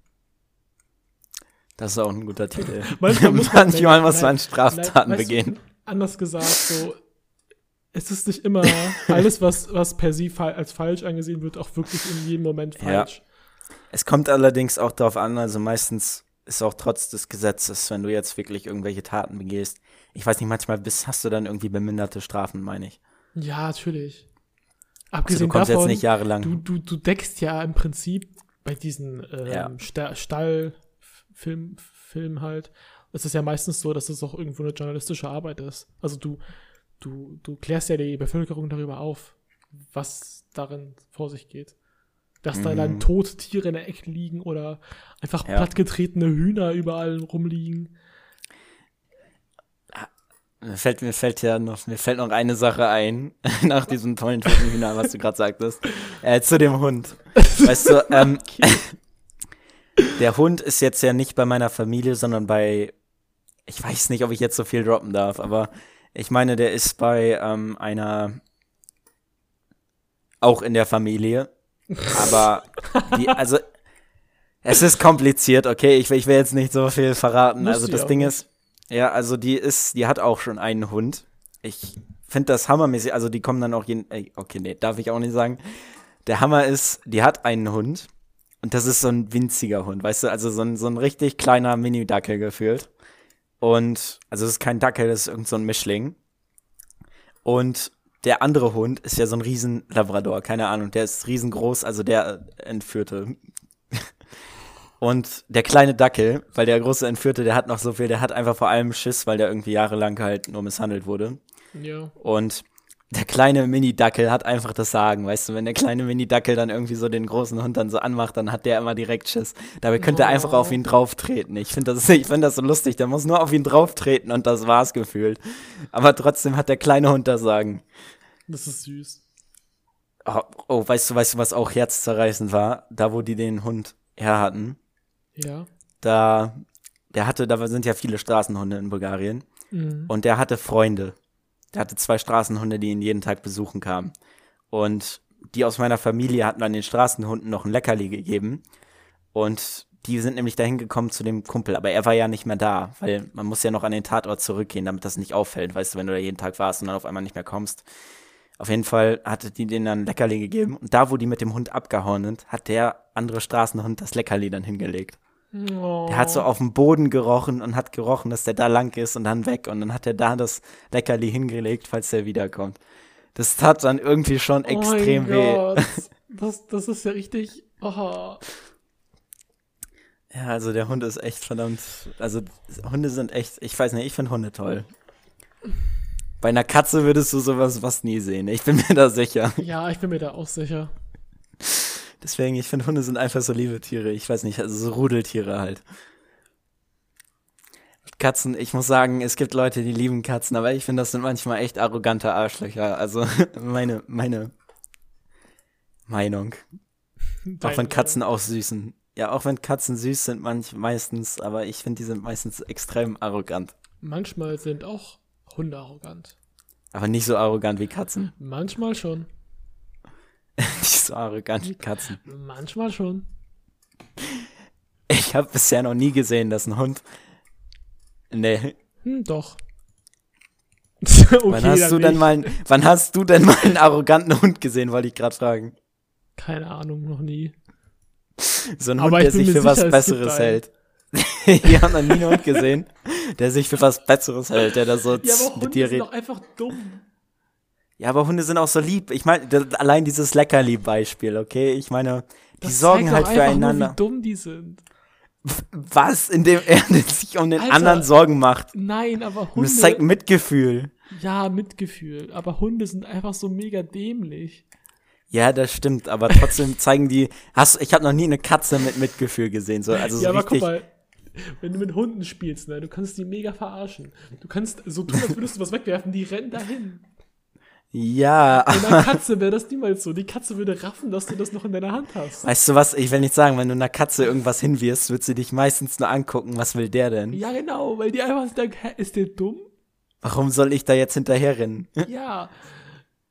das ist auch ein guter Titel. Manchmal muss man- Manchmal muss man Straftaten Nein, weißt du, begehen. anders gesagt, so, es ist nicht immer alles, was, was per se als falsch angesehen wird, auch wirklich in jedem Moment Ja. falsch. Es kommt allerdings auch darauf an, also meistens ist auch trotz des Gesetzes, wenn du jetzt wirklich irgendwelche Taten begehst, ich weiß nicht, manchmal bist, hast du dann irgendwie beminderte Strafen, meine ich. Ja, natürlich. Also du Abgesehen kommst davon, jetzt nicht jahrelang. du, du, du deckst ja im Prinzip bei diesen ähm, Ja. Sta Stallfilmen Film halt, es ist ja meistens so, dass es auch irgendwo eine journalistische Arbeit ist. Also du, du, du klärst ja die Bevölkerung darüber auf, was darin vor sich geht. Dass da Mhm. dann tote Tiere in der Ecke liegen oder einfach Ja. plattgetretene Hühner überall rumliegen. Mir fällt, mir fällt ja noch, mir fällt noch eine Sache ein, nach diesem tollen Hühner, was du gerade sagtest. Äh, zu dem Hund. Weißt du, ähm, der Hund ist jetzt ja nicht bei meiner Familie, sondern bei, ich weiß nicht, ob ich jetzt so viel droppen darf, aber ich meine, der ist bei ähm, einer, auch in der Familie, aber die, also, es ist kompliziert, okay, ich, will- ich will jetzt nicht so viel verraten. Musst also das Ding nicht. ist, ja, also die ist, die hat auch schon einen Hund. Ich finde das hammermäßig, also die kommen dann auch jeden, ey, okay, nee, darf ich auch nicht sagen. Der Hammer ist, die hat einen Hund und das ist so ein winziger Hund, weißt du, also so ein, so ein richtig kleiner Mini-Dackel gefühlt. Und, also es ist kein Dackel, das ist irgend so ein Mischling. Und der andere Hund ist ja so ein riesen Labrador, keine Ahnung, der ist riesengroß, also der Entführte. Und der kleine Dackel, weil der große Entführte, der hat noch so viel, der hat einfach vor allem Schiss, weil der irgendwie jahrelang halt nur misshandelt wurde. Ja. Und der kleine Mini-Dackel hat einfach das Sagen, weißt du, wenn der kleine Mini-Dackel dann irgendwie so den großen Hund dann so anmacht, dann hat der immer direkt Schiss. Dabei könnte er einfach Oh. auf ihn drauftreten. Ich finde das, ich find das so lustig, der muss nur auf ihn drauftreten und das war's gefühlt. Aber trotzdem hat der kleine Hund das Sagen. Das ist süß. Oh, oh, weißt du, weißt du, was auch herzzerreißend war? Da, wo die den Hund her hatten, Ja. da, der hatte, da sind ja viele Straßenhunde in Bulgarien. Mhm. Und der hatte Freunde. Der hatte zwei Straßenhunde, die ihn jeden Tag besuchen kamen. Und die aus meiner Familie hatten dann den Straßenhunden noch ein Leckerli gegeben. Und die sind nämlich dahin gekommen zu dem Kumpel. Aber er war ja nicht mehr da, weil man muss ja noch an den Tatort zurückgehen, damit das nicht auffällt, weißt du, wenn du da jeden Tag warst und dann auf einmal nicht mehr kommst. Auf jeden Fall hatte die denen dann ein Leckerli gegeben. Und da, wo die mit dem Hund abgehauen sind, hat der andere Straßenhund das Leckerli dann hingelegt. Oh. Der hat so auf dem Boden gerochen und hat gerochen, dass der da lang ist und dann weg. Und dann hat er da das Leckerli hingelegt, falls der wiederkommt. Das tat dann irgendwie schon extrem oh weh. Das, das ist ja richtig. Oh. Ja, also der Hund ist echt verdammt. Also Hunde sind echt, ich weiß nicht, ich finde Hunde toll. Bei einer Katze würdest du sowas was nie sehen. Ich bin mir da sicher. Ja, ich bin mir da auch sicher. Deswegen, ich finde Hunde sind einfach so liebe Tiere. Ich weiß nicht, also so Rudeltiere halt. Katzen, ich muss sagen, es gibt Leute, die lieben Katzen, aber ich finde, das sind manchmal echt arrogante Arschlöcher. Also meine, meine, Meinung. Deine auch wenn Katzen auch süßen. Ja, auch wenn Katzen süß sind, manch meistens, aber ich finde, die sind meistens extrem arrogant. Manchmal sind auch Hunde arrogant. Aber nicht so arrogant wie Katzen. Manchmal schon. nicht so arrogant wie Katzen. Manchmal schon. Ich habe bisher noch nie gesehen, dass ein Hund. Nee. Hm, doch. wann hast du denn mal, einen- wann hast du denn mal einen arroganten Hund gesehen, wollte ich gerade fragen. Keine Ahnung, noch nie. So ein Aber Hund, der sich für was sicher, gibt Besseres hält. ich habe noch nie einen Hund gesehen, der sich für was Besseres hält, der da so Ja, aber mit Hunde dir sind redet. doch einfach dumm. Ja, aber Hunde sind auch so lieb. Ich meine, allein dieses Leckerli-Beispiel, okay? Ich meine, die Das sorgen halt füreinander. Nur, wie dumm die sind. Was? Indem er sich um den Alter. anderen Sorgen macht. Nein, aber Und Hunde. es zeigt Mitgefühl. ja, Mitgefühl. Aber Hunde sind einfach so mega dämlich. Ja, das stimmt, aber trotzdem zeigen die. Hast, ich habe noch nie eine Katze mit Mitgefühl gesehen, so also so ja, aber richtig. guck mal. Wenn du mit Hunden spielst, ne, du kannst die mega verarschen. Du kannst so tun, als würdest du was wegwerfen, die rennen dahin. Ja, Bei einer Katze wäre das niemals so. Die Katze würde raffen, dass du das noch in deiner Hand hast. weißt du was? Ich will nicht sagen, wenn du einer Katze irgendwas hinwirfst, wird sie dich meistens nur angucken. Was will der denn? Ja, genau, weil die einfach denken, hä, ist der dumm? Warum soll ich da jetzt hinterherrennen? Ja.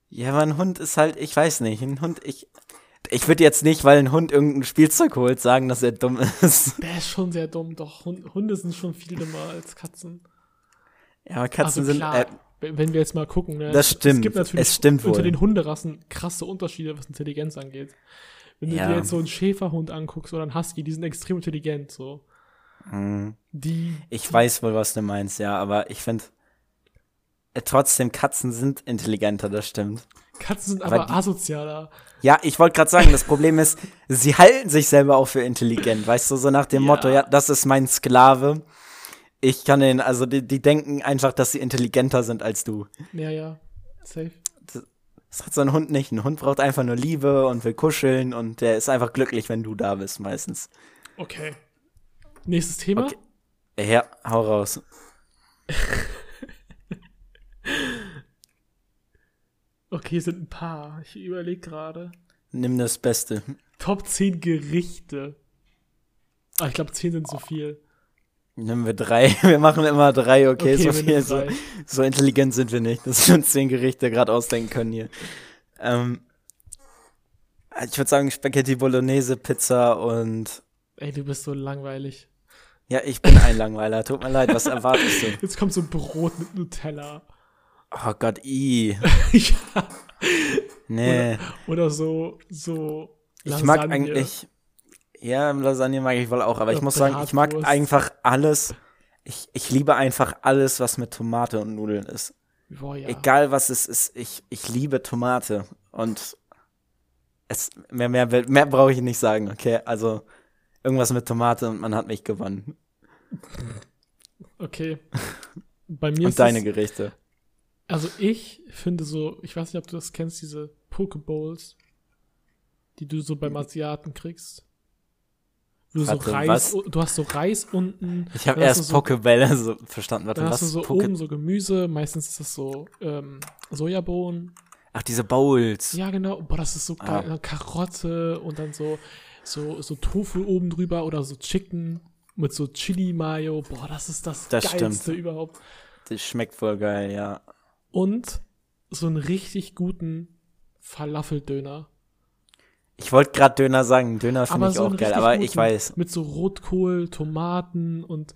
Ja, aber ein Hund ist halt, ich weiß nicht, ein Hund, ich. Ich würde jetzt nicht, weil ein Hund irgendein Spielzeug holt, sagen, dass er dumm ist. Der ist schon sehr dumm, doch. Hund- Hunde sind schon viel dümmer als Katzen. Ja, aber Katzen Also sind. klar, Äh, wenn wir jetzt mal gucken, ne, Das stimmt, Es gibt natürlich es stimmt unter wohl. den Hunderassen krasse Unterschiede, was Intelligenz angeht. Wenn du Ja. dir jetzt so einen Schäferhund anguckst oder einen Husky, die sind extrem intelligent, so. hm. Die, Ich weiß wohl, was du meinst, ja, aber ich finde. Äh, trotzdem, Katzen sind intelligenter, das stimmt. Katzen sind Aber aber, die- asozialer. Ja, ich wollte gerade sagen, das Problem ist, sie halten sich selber auch für intelligent, weißt du, so nach dem Ja. Motto, ja, das ist mein Sklave. Ich kann den, also die, die denken einfach, dass sie intelligenter sind als du. Ja, ja. Safe. Das hat so ein Hund nicht. Ein Hund braucht einfach nur Liebe und will kuscheln und der ist einfach glücklich, wenn du da bist, meistens. Okay. Nächstes Thema. Okay. Ja, hau raus. Okay, sind ein paar. Ich überlege gerade. Nimm das Beste. Top 10 Gerichte. Ah, ich glaube, 10 sind zu viel. Nehmen wir drei. Wir machen immer drei, okay? so, wir viel, so, so intelligent sind wir nicht, dass wir uns zehn Gerichte gerade ausdenken können hier. Ähm, ich würde sagen Spaghetti Bolognese, Pizza und Ey, du bist so langweilig. ja, ich bin ein Langweiler. Tut mir leid, was erwartest du? Jetzt kommt so Brot mit Nutella. Oh Gott, i. ja. Nee. Oder so, so. Ich mag Lasagne. eigentlich. Ja, Lasagne mag ich wohl auch, aber ich muss sagen, ich mag einfach alles. Ich, ich liebe einfach alles, was mit Tomate und Nudeln ist. Boah, ja. Egal was es ist, ich, ich liebe Tomate. Und es, mehr, mehr, mehr brauche ich nicht sagen, okay? Also irgendwas mit Tomate und man hat mich gewonnen. Okay. Bei mir Und deine es, Gerichte. Also ich finde so, ich weiß nicht, ob du das kennst, diese Pokebowls, die du so beim Asiaten kriegst. So Warte, Reis, was? du hast so Reis unten. Ich habe erst so, Pokebälle so verstanden. Warte, Dann was? hast du so Poke oben so Gemüse, meistens ist das so ähm, Sojabohnen. Ach, diese Bowls. Ja, genau. Boah, das ist so Ah. geil. Karotte und dann so, so, so Tofu oben drüber oder so Chicken mit so Chili-Mayo. Boah, das ist das, Das Geilste stimmt. überhaupt. Das schmeckt voll geil, ja. Und so einen richtig guten Falafeldöner. Ich wollte gerade Döner sagen. Döner finde ich so auch geil, aber ich weiß. Mit so Rotkohl, Tomaten und,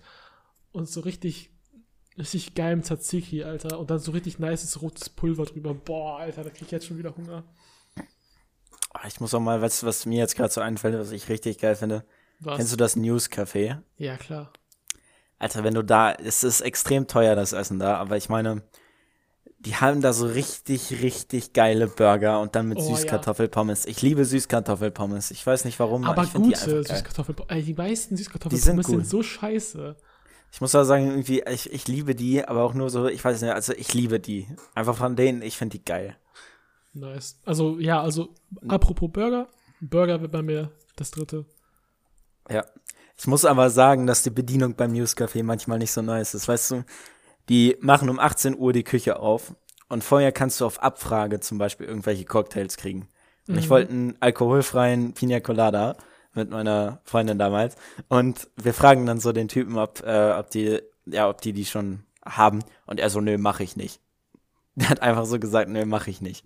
und so richtig, richtig geilem Tzatziki, Alter. Und dann so richtig nices rotes Pulver drüber. Boah, Alter, da krieg ich jetzt schon wieder Hunger. Ah, Ich muss auch mal, was, was mir jetzt gerade so einfällt, was ich richtig geil finde. Was? Kennst du das News Café? ja, klar. Alter, wenn du da, es ist extrem teuer, das Essen da, aber ich meine, die haben da so richtig, richtig geile Burger und dann mit Oh, ja. Süßkartoffelpommes. Ich liebe Süßkartoffelpommes. Ich weiß nicht warum, Aber ich die gute geil. Süßkartoffelpommes. Die meisten Die Süßkartoffelpommes sind sind, so scheiße. Ich muss auch sagen, irgendwie, ich, ich liebe die, aber auch nur so, ich weiß nicht, also ich liebe die. Einfach von denen, ich finde die geil. Nice. Also, ja, also, apropos Burger. Burger wird bei mir das dritte. Ja. Ich muss aber sagen, dass die Bedienung beim News Café manchmal nicht so nice ist. Weißt du, die machen um 18 Uhr die Küche auf und vorher kannst du auf Abfrage zum Beispiel irgendwelche Cocktails kriegen. Und ich Mhm. wollte einen alkoholfreien Pina Colada mit meiner Freundin damals. Und wir fragen dann so den Typen, ob, äh, ob die, ja, ob die die schon haben. Und er so, nö, mach ich nicht. Der hat einfach so gesagt, nö, mach ich nicht.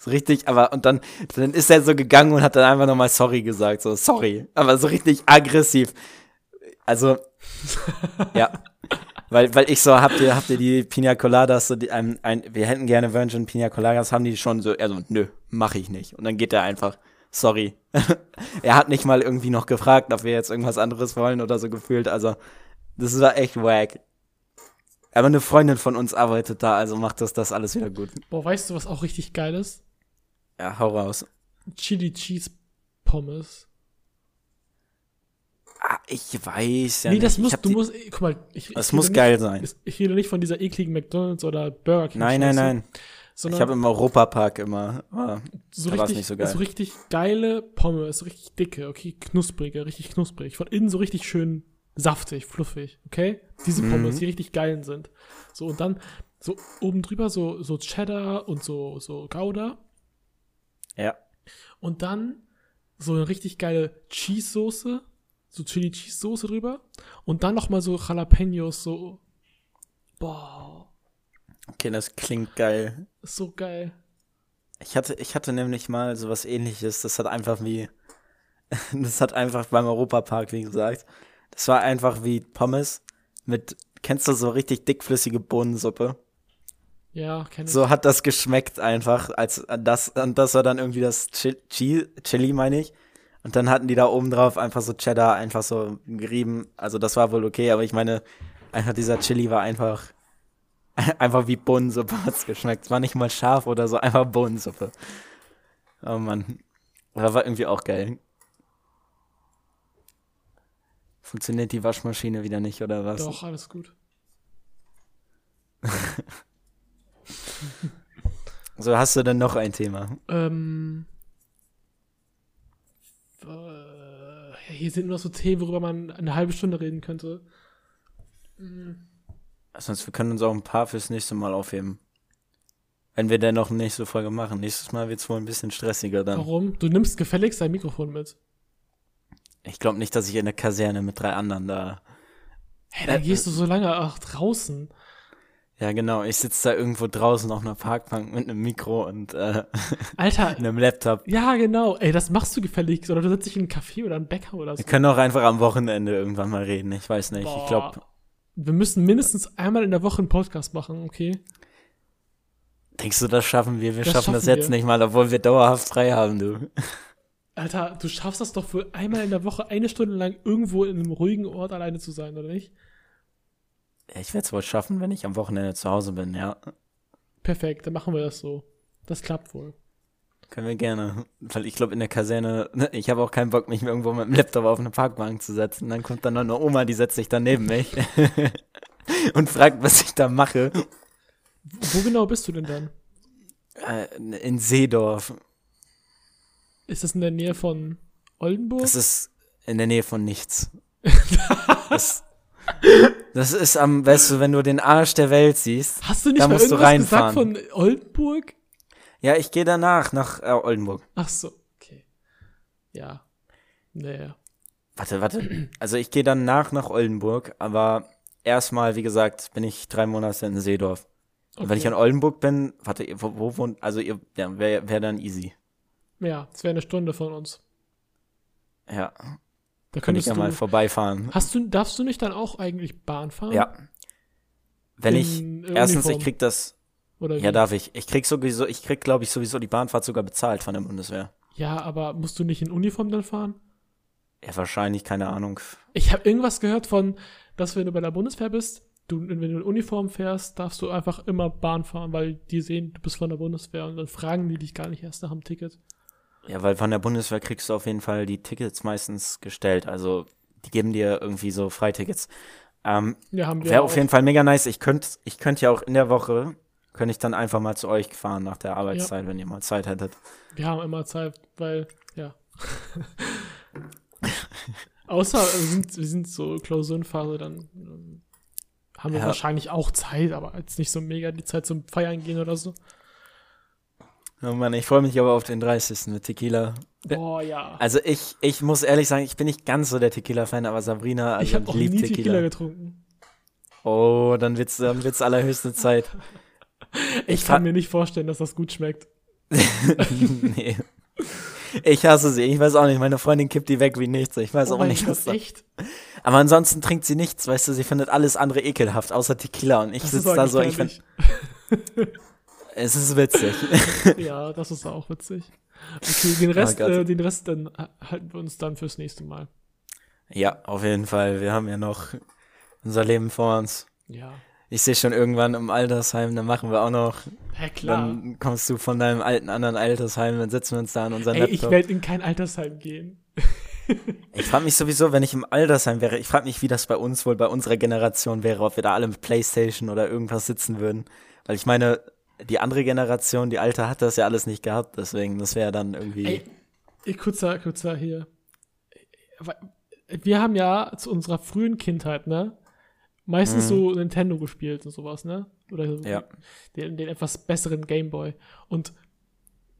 So richtig, aber, und dann, dann ist er so gegangen und hat dann einfach nochmal sorry gesagt, so, sorry. Aber so richtig aggressiv. Also, ja. Weil, weil ich so, habt ihr, habt ihr die Pina Coladas, so die, ein, ein, wir hätten gerne Virgin Pina Coladas, haben die schon so, er so, nö, mach ich nicht. Und dann geht er einfach, sorry. er hat nicht mal irgendwie noch gefragt, ob wir jetzt irgendwas anderes wollen oder so gefühlt, also, das war echt wack. Aber eine Freundin von uns arbeitet da, also macht das das alles wieder gut. Boah, weißt du, was auch richtig geil ist? Ja, hau raus. Chili Cheese Pommes. Ah, ich weiß ja nee, nicht. das Ich muss, du musst, guck mal, ich, Das ich muss geil nicht, sein. Ich rede nicht von dieser ekligen McDonalds oder Burger King. Nein, nein, nein. Ich Sondern habe im Europapark immer. ah, so da war's richtig, nicht so geil. so richtig geile Pommes, so richtig dicke, okay, knusprige, richtig knusprig. Von innen so richtig schön saftig, fluffig, okay? Diese Pommes, Mhm. die richtig geilen sind. So, und dann so oben drüber so, so Cheddar und so, so Gouda. ja. Und dann so eine richtig geile Cheese-Soße, so Chili-Cheese-Soße drüber. Und dann nochmal so Jalapenos, so. Boah, Okay, das klingt geil. so geil. Ich hatte, ich hatte nämlich mal sowas ähnliches. Das hat einfach wie. Das hat einfach beim Europapark, wie gesagt. Das war einfach wie Pommes mit. Kennst du so richtig dickflüssige Bohnensuppe? Ja, kenn ich. So hat das geschmeckt einfach, als das, und das war dann irgendwie das Chi- Chi- Chili, meine ich. Und dann hatten die da oben drauf einfach so Cheddar, einfach so gerieben. Also das war wohl okay, aber ich meine, einfach dieser Chili war einfach, einfach wie Bohnensuppe hat's geschmeckt. Es war nicht mal scharf oder so, einfach Bohnensuppe. Oh Mann. Aber war irgendwie auch geil. Funktioniert die Waschmaschine wieder nicht, oder was? Doch, alles gut. So, hast du denn noch ein Thema? Ähm. Äh, ja, hier sind nur so Themen, worüber man eine halbe Stunde reden könnte. Sonst wir können uns auch ein paar fürs nächste Mal aufheben. Wenn wir denn noch eine nächste Folge machen. Nächstes Mal wird's wohl ein bisschen stressiger dann. Warum? Du nimmst gefälligst dein Mikrofon mit. Ich glaube nicht, dass ich in der Kaserne mit drei anderen da. Hey, dann gehst du so lange auch draußen. Ja, genau. Ich sitze da irgendwo draußen auf einer Parkbank mit einem Mikro und äh, Alter, einem Laptop. ja, genau. Ey, das machst du gefälligst. Oder du setzt dich in einen Café oder einen Bäcker oder so. Wir können auch einfach am Wochenende irgendwann mal reden. Ich weiß nicht. Ich glaube, Boah. Wir müssen mindestens einmal in der Woche einen Podcast machen, okay? denkst du, das schaffen wir? Wir Das schaffen das schaffen jetzt wir. nicht mal, obwohl wir dauerhaft frei haben, du. Alter, du schaffst das doch wohl einmal in der Woche eine Stunde lang irgendwo in einem ruhigen Ort alleine zu sein, oder nicht? Ich werde es wohl schaffen, wenn ich am Wochenende zu Hause bin, ja. Perfekt, dann machen wir das so. Das klappt wohl. Können wir gerne. Weil ich glaube, in der Kaserne, ne, ich habe auch keinen Bock, mich irgendwo mit dem Laptop auf eine Parkbank zu setzen. Dann kommt dann noch eine Oma, die setzt sich dann neben mich und fragt, was ich da mache. Wo genau bist du denn dann? Äh, in Seedorf. Ist das in der Nähe von Oldenburg? Das ist in der Nähe von nichts. Das, das ist am, weißt du, wenn du den Arsch der Welt siehst. Hast du nicht da mal musst du irgendwas gesagt reinfahren. von Oldenburg? Ja, ich gehe danach nach äh, Oldenburg. Ach so, okay. Ja. Naja. Warte, warte. Also ich gehe dann nach nach Oldenburg, aber erstmal, wie gesagt, bin ich drei Monate in Seedorf. Und wenn ich in Oldenburg bin, warte, ihr- wo, wo wohnt, also ihr, ja, wäre wär dann easy. Ja, es wäre eine Stunde von uns. Ja, Da könnte ich ja du. mal vorbeifahren. Hast du, darfst du nicht dann auch eigentlich Bahn fahren? Ja. Wenn ich, In, äh, erstens, ich Uniform? krieg das, Oder ja, wie? darf ich. Ich krieg sowieso, ich krieg, glaube ich, sowieso die Bahnfahrt sogar bezahlt von der Bundeswehr. Ja, aber musst du nicht in Uniform dann fahren? Ja, wahrscheinlich, keine Ahnung. Ich habe irgendwas gehört von, dass wenn du bei der Bundeswehr bist, du, wenn du in Uniform fährst, darfst du einfach immer Bahn fahren, weil die sehen, du bist von der Bundeswehr und dann fragen die dich gar nicht erst nach dem Ticket. Ja, weil von der Bundeswehr kriegst du auf jeden Fall die Tickets meistens gestellt. Also, die geben dir irgendwie so Freitickets. Ähm, Ja, haben wir Wäre auf jeden Fall mega nice. Ich könnte ich könnt ja auch in der Woche, könnte ich dann einfach mal zu euch fahren nach der Arbeitszeit, wenn ihr mal Zeit hättet. Wir haben immer Zeit, weil, ja. Außer wir sind, wir sind so Klausurenphase, dann ähm, haben wir Ja. wahrscheinlich auch Zeit, aber jetzt nicht so mega die Zeit zum Feiern gehen oder so. Oh Mann, ich freue mich aber auf den 30. mit Tequila. Boah, ja. Also ich, ich muss ehrlich sagen, ich bin nicht ganz so der Tequila-Fan, aber Sabrina, also ich habe auch nie liebt Tequila. getrunken. Oh, dann wird's, dann wird's allerhöchste Zeit. Ich, kann mir nicht vorstellen, dass das gut schmeckt. nee. Ich hasse sie. Ich weiß auch nicht. Meine Freundin kippt die weg wie nichts. Ich weiß oh auch nicht, was da. echt? Aber ansonsten trinkt sie nichts, weißt du. Sie findet alles andere ekelhaft, außer Tequila. Und ich Das sitze da so, ich find. es ist witzig. Ja, das ist auch witzig. Okay, den Rest, Gott. äh, den Rest dann halten wir uns dann fürs nächste Mal. ja, auf jeden Fall. Wir haben ja noch unser Leben vor uns. Ja. Ich sehe schon irgendwann im Altersheim, dann machen wir auch noch. Hä, klar. Dann kommst du von deinem alten anderen Altersheim, dann sitzen wir uns da an unseren Ey, ich Laptop. werde in kein Altersheim gehen. Ich frage mich sowieso, wenn ich im Altersheim wäre, ich frage mich, wie das bei uns wohl, bei unserer Generation wäre, ob wir da alle mit Playstation oder irgendwas sitzen würden. Weil ich meine, die andere Generation, die alte, hat das ja alles nicht gehabt, deswegen, das wäre dann irgendwie. Ey, kurzer, kurzer hier. Wir haben ja zu unserer frühen Kindheit, ne? Meistens so Nintendo gespielt und sowas, ne? Oder so Mhm. Ja. den, den etwas besseren Gameboy. Und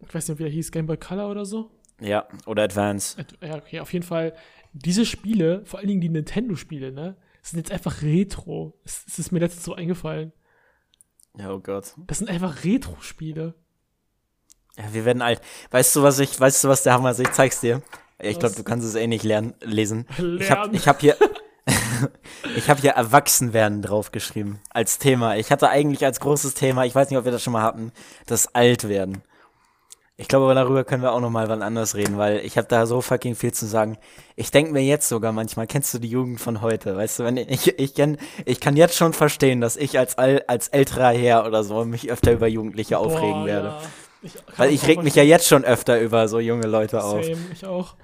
ich weiß nicht, wie der hieß, Gameboy Color oder so? Ja, oder Advance. Ja, okay, auf jeden Fall. Diese Spiele, vor allen Dingen die Nintendo-Spiele, ne? Sind jetzt einfach Retro. Es, es ist mir letztens so eingefallen. Ja, oh Gott. Das sind einfach Retro-Spiele. Ja, wir werden alt. Weißt du, was ich, weißt du, was der Hammer ist? Ich zeig's dir. Ich glaube, du kannst es eh nicht lernen, lesen. Ich habe Lernen. ich hab hier, ich habe hier Erwachsenwerden draufgeschrieben als Thema. Ich hatte eigentlich als großes Thema, ich weiß nicht, ob wir das schon mal hatten, das Altwerden. Ich glaube, aber darüber können wir auch noch mal wann anders reden, weil ich habe da so fucking viel zu sagen. Ich denke mir jetzt sogar manchmal, kennst du die Jugend von heute? Weißt du, wenn ich ich kenn, ich kann jetzt schon verstehen, dass ich als Al- als älterer Herr oder so mich öfter über Jugendliche aufregen Boah, werde. ja. Ich Weil ich reg mich ja jetzt schon öfter über so junge Leute auf. Same, ich auch.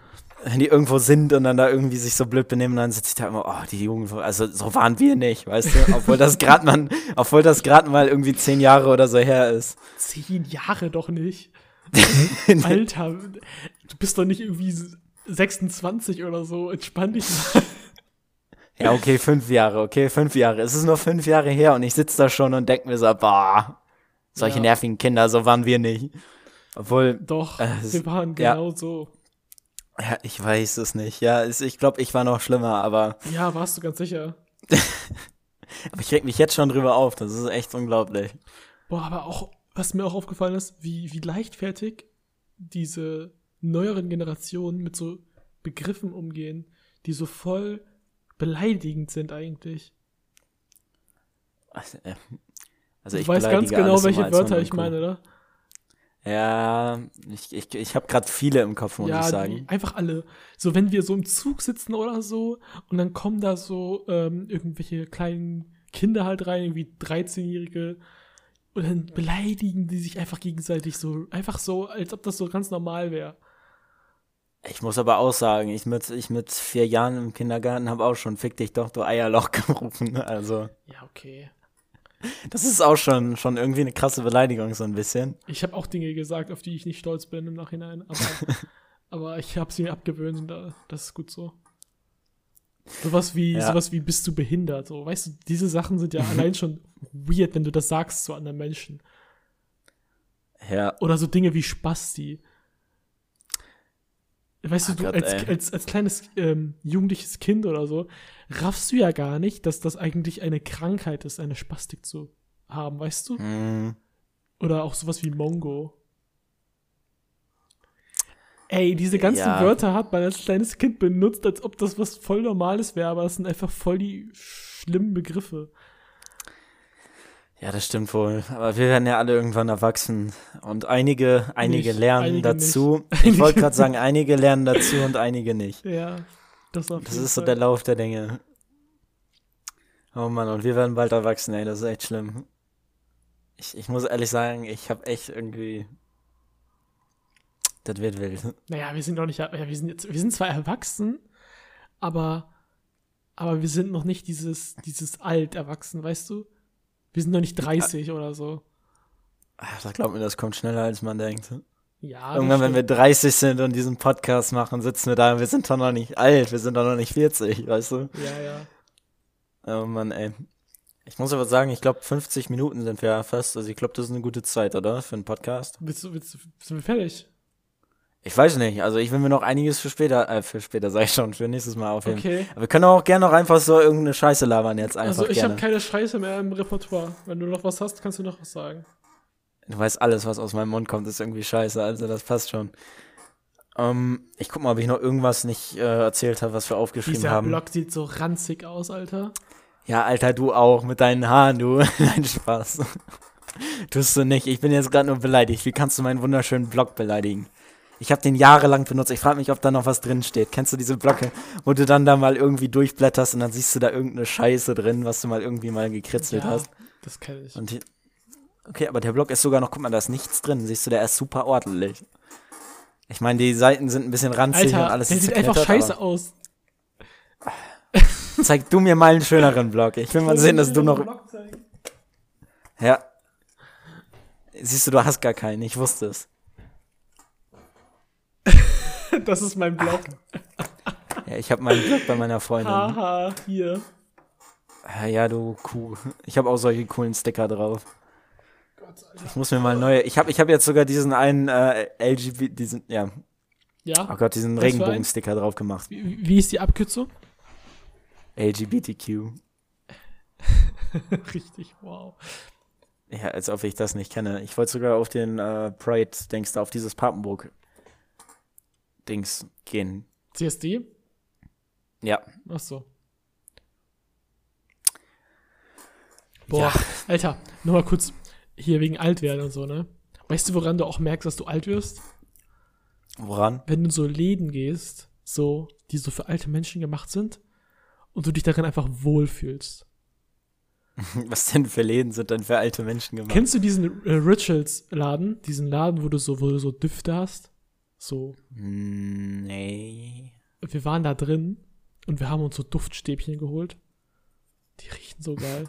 Wenn die irgendwo sind und dann da irgendwie sich so blöd benehmen, dann sitze ich da immer, oh, die Jugend, also so waren wir nicht, weißt du? Obwohl das gerade mal, obwohl das gerade mal irgendwie zehn Jahre oder so her ist. Zehn Jahre doch nicht. Alter, du bist doch nicht irgendwie 26 oder so. Entspann dich mal. Ja, okay, fünf Jahre, okay, fünf Jahre. Es ist nur fünf Jahre her und ich sitze da schon und denke mir so, boah, solche Ja. nervigen Kinder, so waren wir nicht. Obwohl, Doch, Äh, wir waren ja. genau so. ja, ich weiß es nicht. Ja, es, ich glaube, ich war noch schlimmer, aber, Ja, warst du ganz sicher. aber ich reg mich jetzt schon drüber auf. Das ist echt unglaublich. Boah, aber auch, was mir auch aufgefallen ist, wie, wie leichtfertig diese neueren Generationen mit so Begriffen umgehen, die so voll beleidigend sind eigentlich. Also, äh, also ich weißt ganz genau, welche Wörter ich meine, oder? Ja, ich, ich, ich habe gerade viele im Kopf, muss ja, ich sagen. einfach alle. So, wenn wir so im Zug sitzen oder so und dann kommen da so ähm, irgendwelche kleinen Kinder halt rein, irgendwie 13-Jährige, und dann beleidigen die sich einfach gegenseitig so, einfach so, als ob das so ganz normal wäre. Ich muss aber auch sagen, ich mit, ich mit vier Jahren im Kindergarten habe auch schon Fick dich doch, du Eierloch gerufen. Also, Ja, okay. das ist auch schon, schon irgendwie eine krasse Beleidigung, so ein bisschen. Ich habe auch Dinge gesagt, auf die ich nicht stolz bin im Nachhinein, aber, aber ich habe sie mir abgewöhnt und da, das ist gut so. Sowas wie, Ja. sowas wie bist du behindert, so, weißt du, diese Sachen sind ja allein schon weird, wenn du das sagst zu anderen Menschen. Ja, Oder so Dinge wie Spasti. Weißt Ah du, Gott, als, als, als kleines ähm, jugendliches Kind oder so, raffst du ja gar nicht, dass das eigentlich eine Krankheit ist, eine Spastik zu haben, weißt du? mm, Oder auch sowas wie Mongo. Ey, diese ganzen Ja. Wörter hat man als kleines Kind benutzt, als ob das was voll Normales wäre, aber das sind einfach voll die schlimmen Begriffe. ja, das stimmt wohl. Aber wir werden ja alle irgendwann erwachsen. Und einige, einige Nicht, lernen einige dazu. nicht. Ich wollte gerade sagen, einige lernen dazu und einige nicht. Ja, das Das ist so der Lauf der Dinge. Oh Mann, und wir werden bald erwachsen, ey, das ist echt schlimm. Ich, ich muss ehrlich sagen, ich habe echt irgendwie. Das wird wild. Naja, wir sind noch nicht, ja, wir sind jetzt, wir sind zwar erwachsen, aber, aber wir sind noch nicht dieses, dieses alt erwachsen, weißt du? Wir sind noch nicht 30 oder so. Ach, das glaubt mir, das kommt schneller, als man denkt. Ja. Irgendwann, wenn wir stimmt. 30 sind und diesen Podcast machen, sitzen wir da und wir sind doch noch nicht alt, wir sind doch noch nicht 40, weißt du? Ja, ja. Oh Mann, ey. Ich muss aber sagen, ich glaube 50 Minuten sind wir fast. Also ich glaube, das ist eine gute Zeit, oder? Für einen Podcast. Willst du, willst du, sind wir fertig? Ich weiß nicht. Also ich will mir noch einiges für später, äh, für später sag ich schon, für nächstes Mal aufheben. Okay. Aber wir können auch gerne noch einfach so irgendeine Scheiße labern jetzt einfach Also ich habe keine Scheiße mehr im Repertoire. Wenn du noch was hast, kannst du noch was sagen. Du weißt, alles, was aus meinem Mund kommt, ist irgendwie scheiße. Also das passt schon. Ähm, ich guck mal, ob ich noch irgendwas nicht äh, erzählt habe, was wir aufgeschrieben Dieser haben. Block sieht so ranzig aus, Alter. Ja, Alter, du auch mit deinen Haaren, du. Nein, Spaß. Tust du nicht. Ich bin jetzt gerade nur beleidigt. Wie kannst du meinen wunderschönen Blog beleidigen? Ich habe den jahrelang benutzt. Ich frage mich, ob da noch was drin steht. Kennst du diese Blöcke, wo du dann da mal irgendwie durchblätterst und dann siehst du da irgendeine Scheiße drin, was du mal irgendwie mal gekritzelt ja, hast? das kenne ich. Und die, okay, aber der Blog ist sogar noch, guck mal, da ist nichts drin. Siehst du, der ist super ordentlich. Ich meine, die Seiten sind ein bisschen ranzig und Alter, alles der ist sieht einfach scheiße aus. Zeig du mir mal einen schöneren Blog. Ich will mal sehen, dass du noch. Ja. Siehst du, du hast gar keinen. Ich wusste es. Das ist mein Blog. Ja, ich habe meinen Blog bei meiner Freundin. Haha, hier. Ja, du Kuh. Ich habe auch solche coolen Sticker drauf. Gott, Alter. Ich muss mir mal neue. Ich habe ich hab jetzt sogar diesen einen äh, LGBT, diesen, ja, Ja, oh Gott, diesen? Regenbogen-Sticker drauf gemacht. wie, wie ist die Abkürzung? LGBTQ. Richtig, wow. Ja, als ob ich das nicht kenne. Ich wollte sogar auf den äh, Pride-Dings da, auf dieses Papenburg-Dings gehen. CSD? Ja. Ach so. Boah, Alter, nur mal kurz hier wegen Altwerden und so, ne? Weißt du, woran du auch merkst, dass du alt wirst? Woran? Wenn du in so Läden gehst, so, die so für alte Menschen gemacht sind und du dich darin einfach wohlfühlst. Was denn für Läden sind denn für alte Menschen gemacht? Kennst du diesen äh, Rituals-Laden? Diesen Laden, wo du so, wo du so Düfte hast? So, nee. wir waren da drin und wir haben uns so Duftstäbchen geholt. Die riechen so geil.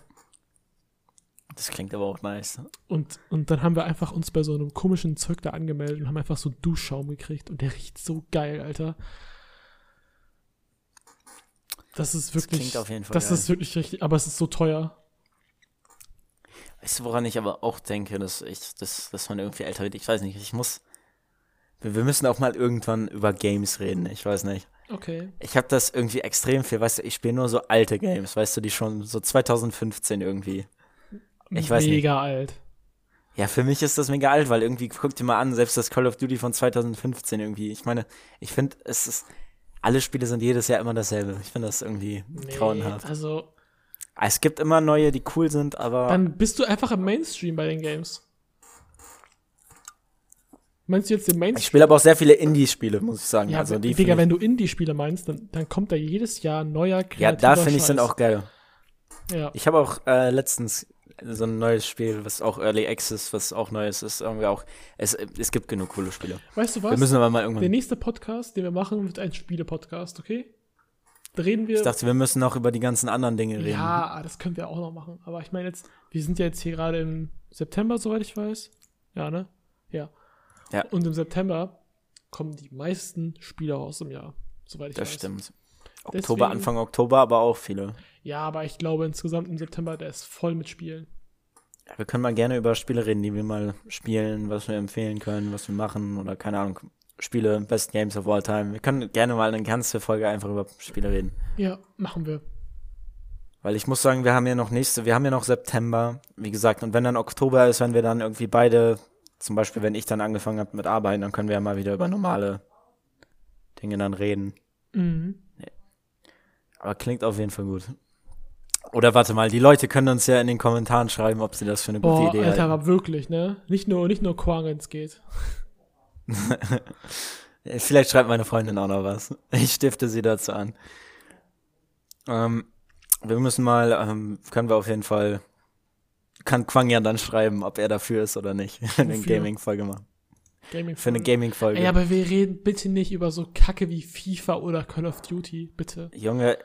Das klingt aber auch nice. Und, und dann haben wir einfach uns bei so einem komischen Zeug da angemeldet und haben einfach so Duschschaum gekriegt und der riecht so geil, Alter. Das ist Das wirklich. klingt auf jeden Fall Das geil. ist wirklich richtig, aber es ist so teuer. Weißt du, woran ich aber auch denke, dass ich, dass, dass man irgendwie älter wird? Ich weiß nicht, ich muss. Wir, müssen auch mal irgendwann über Games reden, ich weiß nicht. Okay. Ich habe das irgendwie extrem viel, weißt du, ich spiele nur so alte Games, weißt du, die schon so 2015 irgendwie. Ich weiß nicht. Mega alt. Ja, für mich ist das mega alt, weil irgendwie, guck dir mal an, selbst das Call of Duty von 2015 irgendwie. Ich meine, ich finde, es ist, alle Spiele sind jedes Jahr immer dasselbe. Ich finde das irgendwie grauenhaft. Also, Es gibt immer neue, die cool sind, aber dann bist du einfach im Mainstream bei den Games. Meinst du jetzt den ich Mainstream? spiele aber auch sehr viele Indie-Spiele, muss ich sagen. Ja, also die Digga, wenn du Indie-Spiele meinst, dann, dann kommt da jedes Jahr ein neuer ich, ja, da finde ich sind auch geil. Ja. Ich habe auch äh, letztens so ein neues Spiel, was auch Early Access, was auch Neues ist, irgendwie auch. Es, es gibt genug coole Spiele. Weißt du Wir was? müssen aber mal Der irgendwann. nächste Podcast, den wir machen, wird ein Spiele-Podcast, okay? Da reden wir. Ich dachte, wir müssen noch über die ganzen anderen Dinge reden. ja, das können wir auch noch machen. Aber ich meine jetzt, wir sind ja jetzt hier gerade im September, soweit ich weiß. Ja, ne? Ja. Ja. Und im September kommen die meisten Spiele raus im Jahr, soweit ich Das weiß. stimmt. Deswegen- Oktober, Anfang Oktober, aber auch viele. Ja, aber ich glaube insgesamt im September, der ist voll mit Spielen. Ja, wir können mal gerne über Spiele reden, die wir mal spielen, was wir empfehlen können, was wir machen oder keine Ahnung. Spiele, Best Games of All Time. Wir können gerne mal eine ganze Folge einfach über Spiele reden. Ja, machen wir. Weil ich muss sagen, wir haben ja noch nächste, wir haben ja noch September, wie gesagt, und wenn dann Oktober ist, wenn wir dann irgendwie beide, zum Beispiel, wenn ich dann angefangen habe mit Arbeiten, dann können wir ja mal wieder über normale Dinge dann reden. Mhm. Aber klingt auf jeden Fall gut. Oder warte mal, die Leute können uns ja in den Kommentaren schreiben, ob sie das für eine gute Boah, Idee Alter, halten. aber wirklich, ne? Nicht nur, nicht nur Quang ins geht. Vielleicht schreibt meine Freundin auch noch was. Ich stifte sie dazu an. Ähm, wir müssen mal, ähm, können wir auf jeden Fall, kann Quang ja dann schreiben, ob er dafür ist oder nicht, eine? Gaming-Folge machen. Gaming Für eine Gaming-Folge. Ey, aber wir reden bitte nicht über so Kacke wie FIFA oder Call of Duty, bitte. Junge,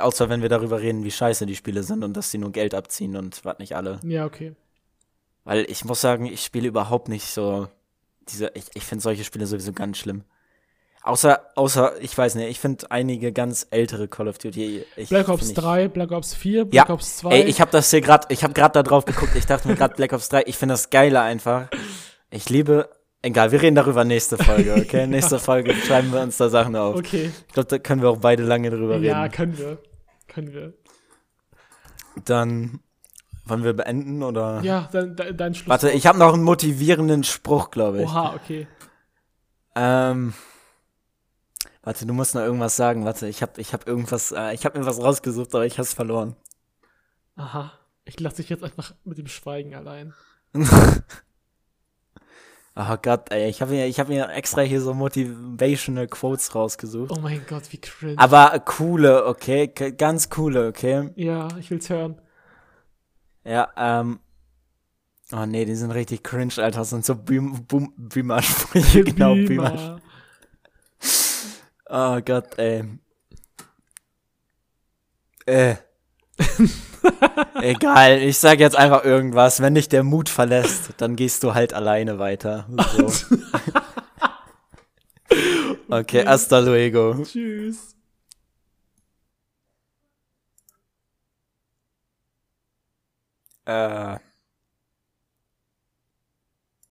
außer wenn wir darüber reden, wie scheiße die Spiele sind und dass sie nur Geld abziehen und was nicht alle. Ja, okay. Weil ich muss sagen, ich spiele überhaupt nicht so diese, ich, ich finde solche Spiele sowieso ganz schlimm. Außer, außer, ich weiß nicht, ich finde einige ganz ältere Call of Duty. Ich, Black Ops find 3, Black Ops 4, Ja, Black Ops 2. Ey, ich habe das hier gerade, ich habe gerade da drauf geguckt. Ich dachte mir gerade Black Ops 3, ich finde das geiler einfach. Ich liebe, egal, wir reden darüber nächste Folge, okay? Nächste Folge schreiben wir uns da Sachen auf. okay. Ich glaube, da können wir auch beide lange drüber Ja, reden. können wir. Können wir. Dann wollen wir beenden oder? Ja, dein, dein, dein Schluss. Warte, ich habe noch einen motivierenden Spruch, glaube ich. Oha, okay. Ähm, warte, du musst noch irgendwas sagen. Warte, ich habe ich hab irgendwas, äh, ich habe mir was rausgesucht, aber ich habe es verloren. Aha. Ich lasse dich jetzt einfach mit dem Schweigen allein. Oh Gott, ey, ich habe mir, ich hab mir extra hier so motivational Quotes rausgesucht. Oh mein Gott, wie cringe. Aber coole, okay, ganz coole, okay. ja, ich will's hören. Ja, ähm. Oh nee, die sind richtig cringe, Alter. Das sind so Beam, Boom, Beamer-Sprüche. genau, Beamer. Oh Gott, ey. Äh. Egal, ich sag jetzt einfach irgendwas. Wenn dich der Mut verlässt, dann gehst du halt alleine weiter. So. okay, hasta luego. Tschüss. Äh.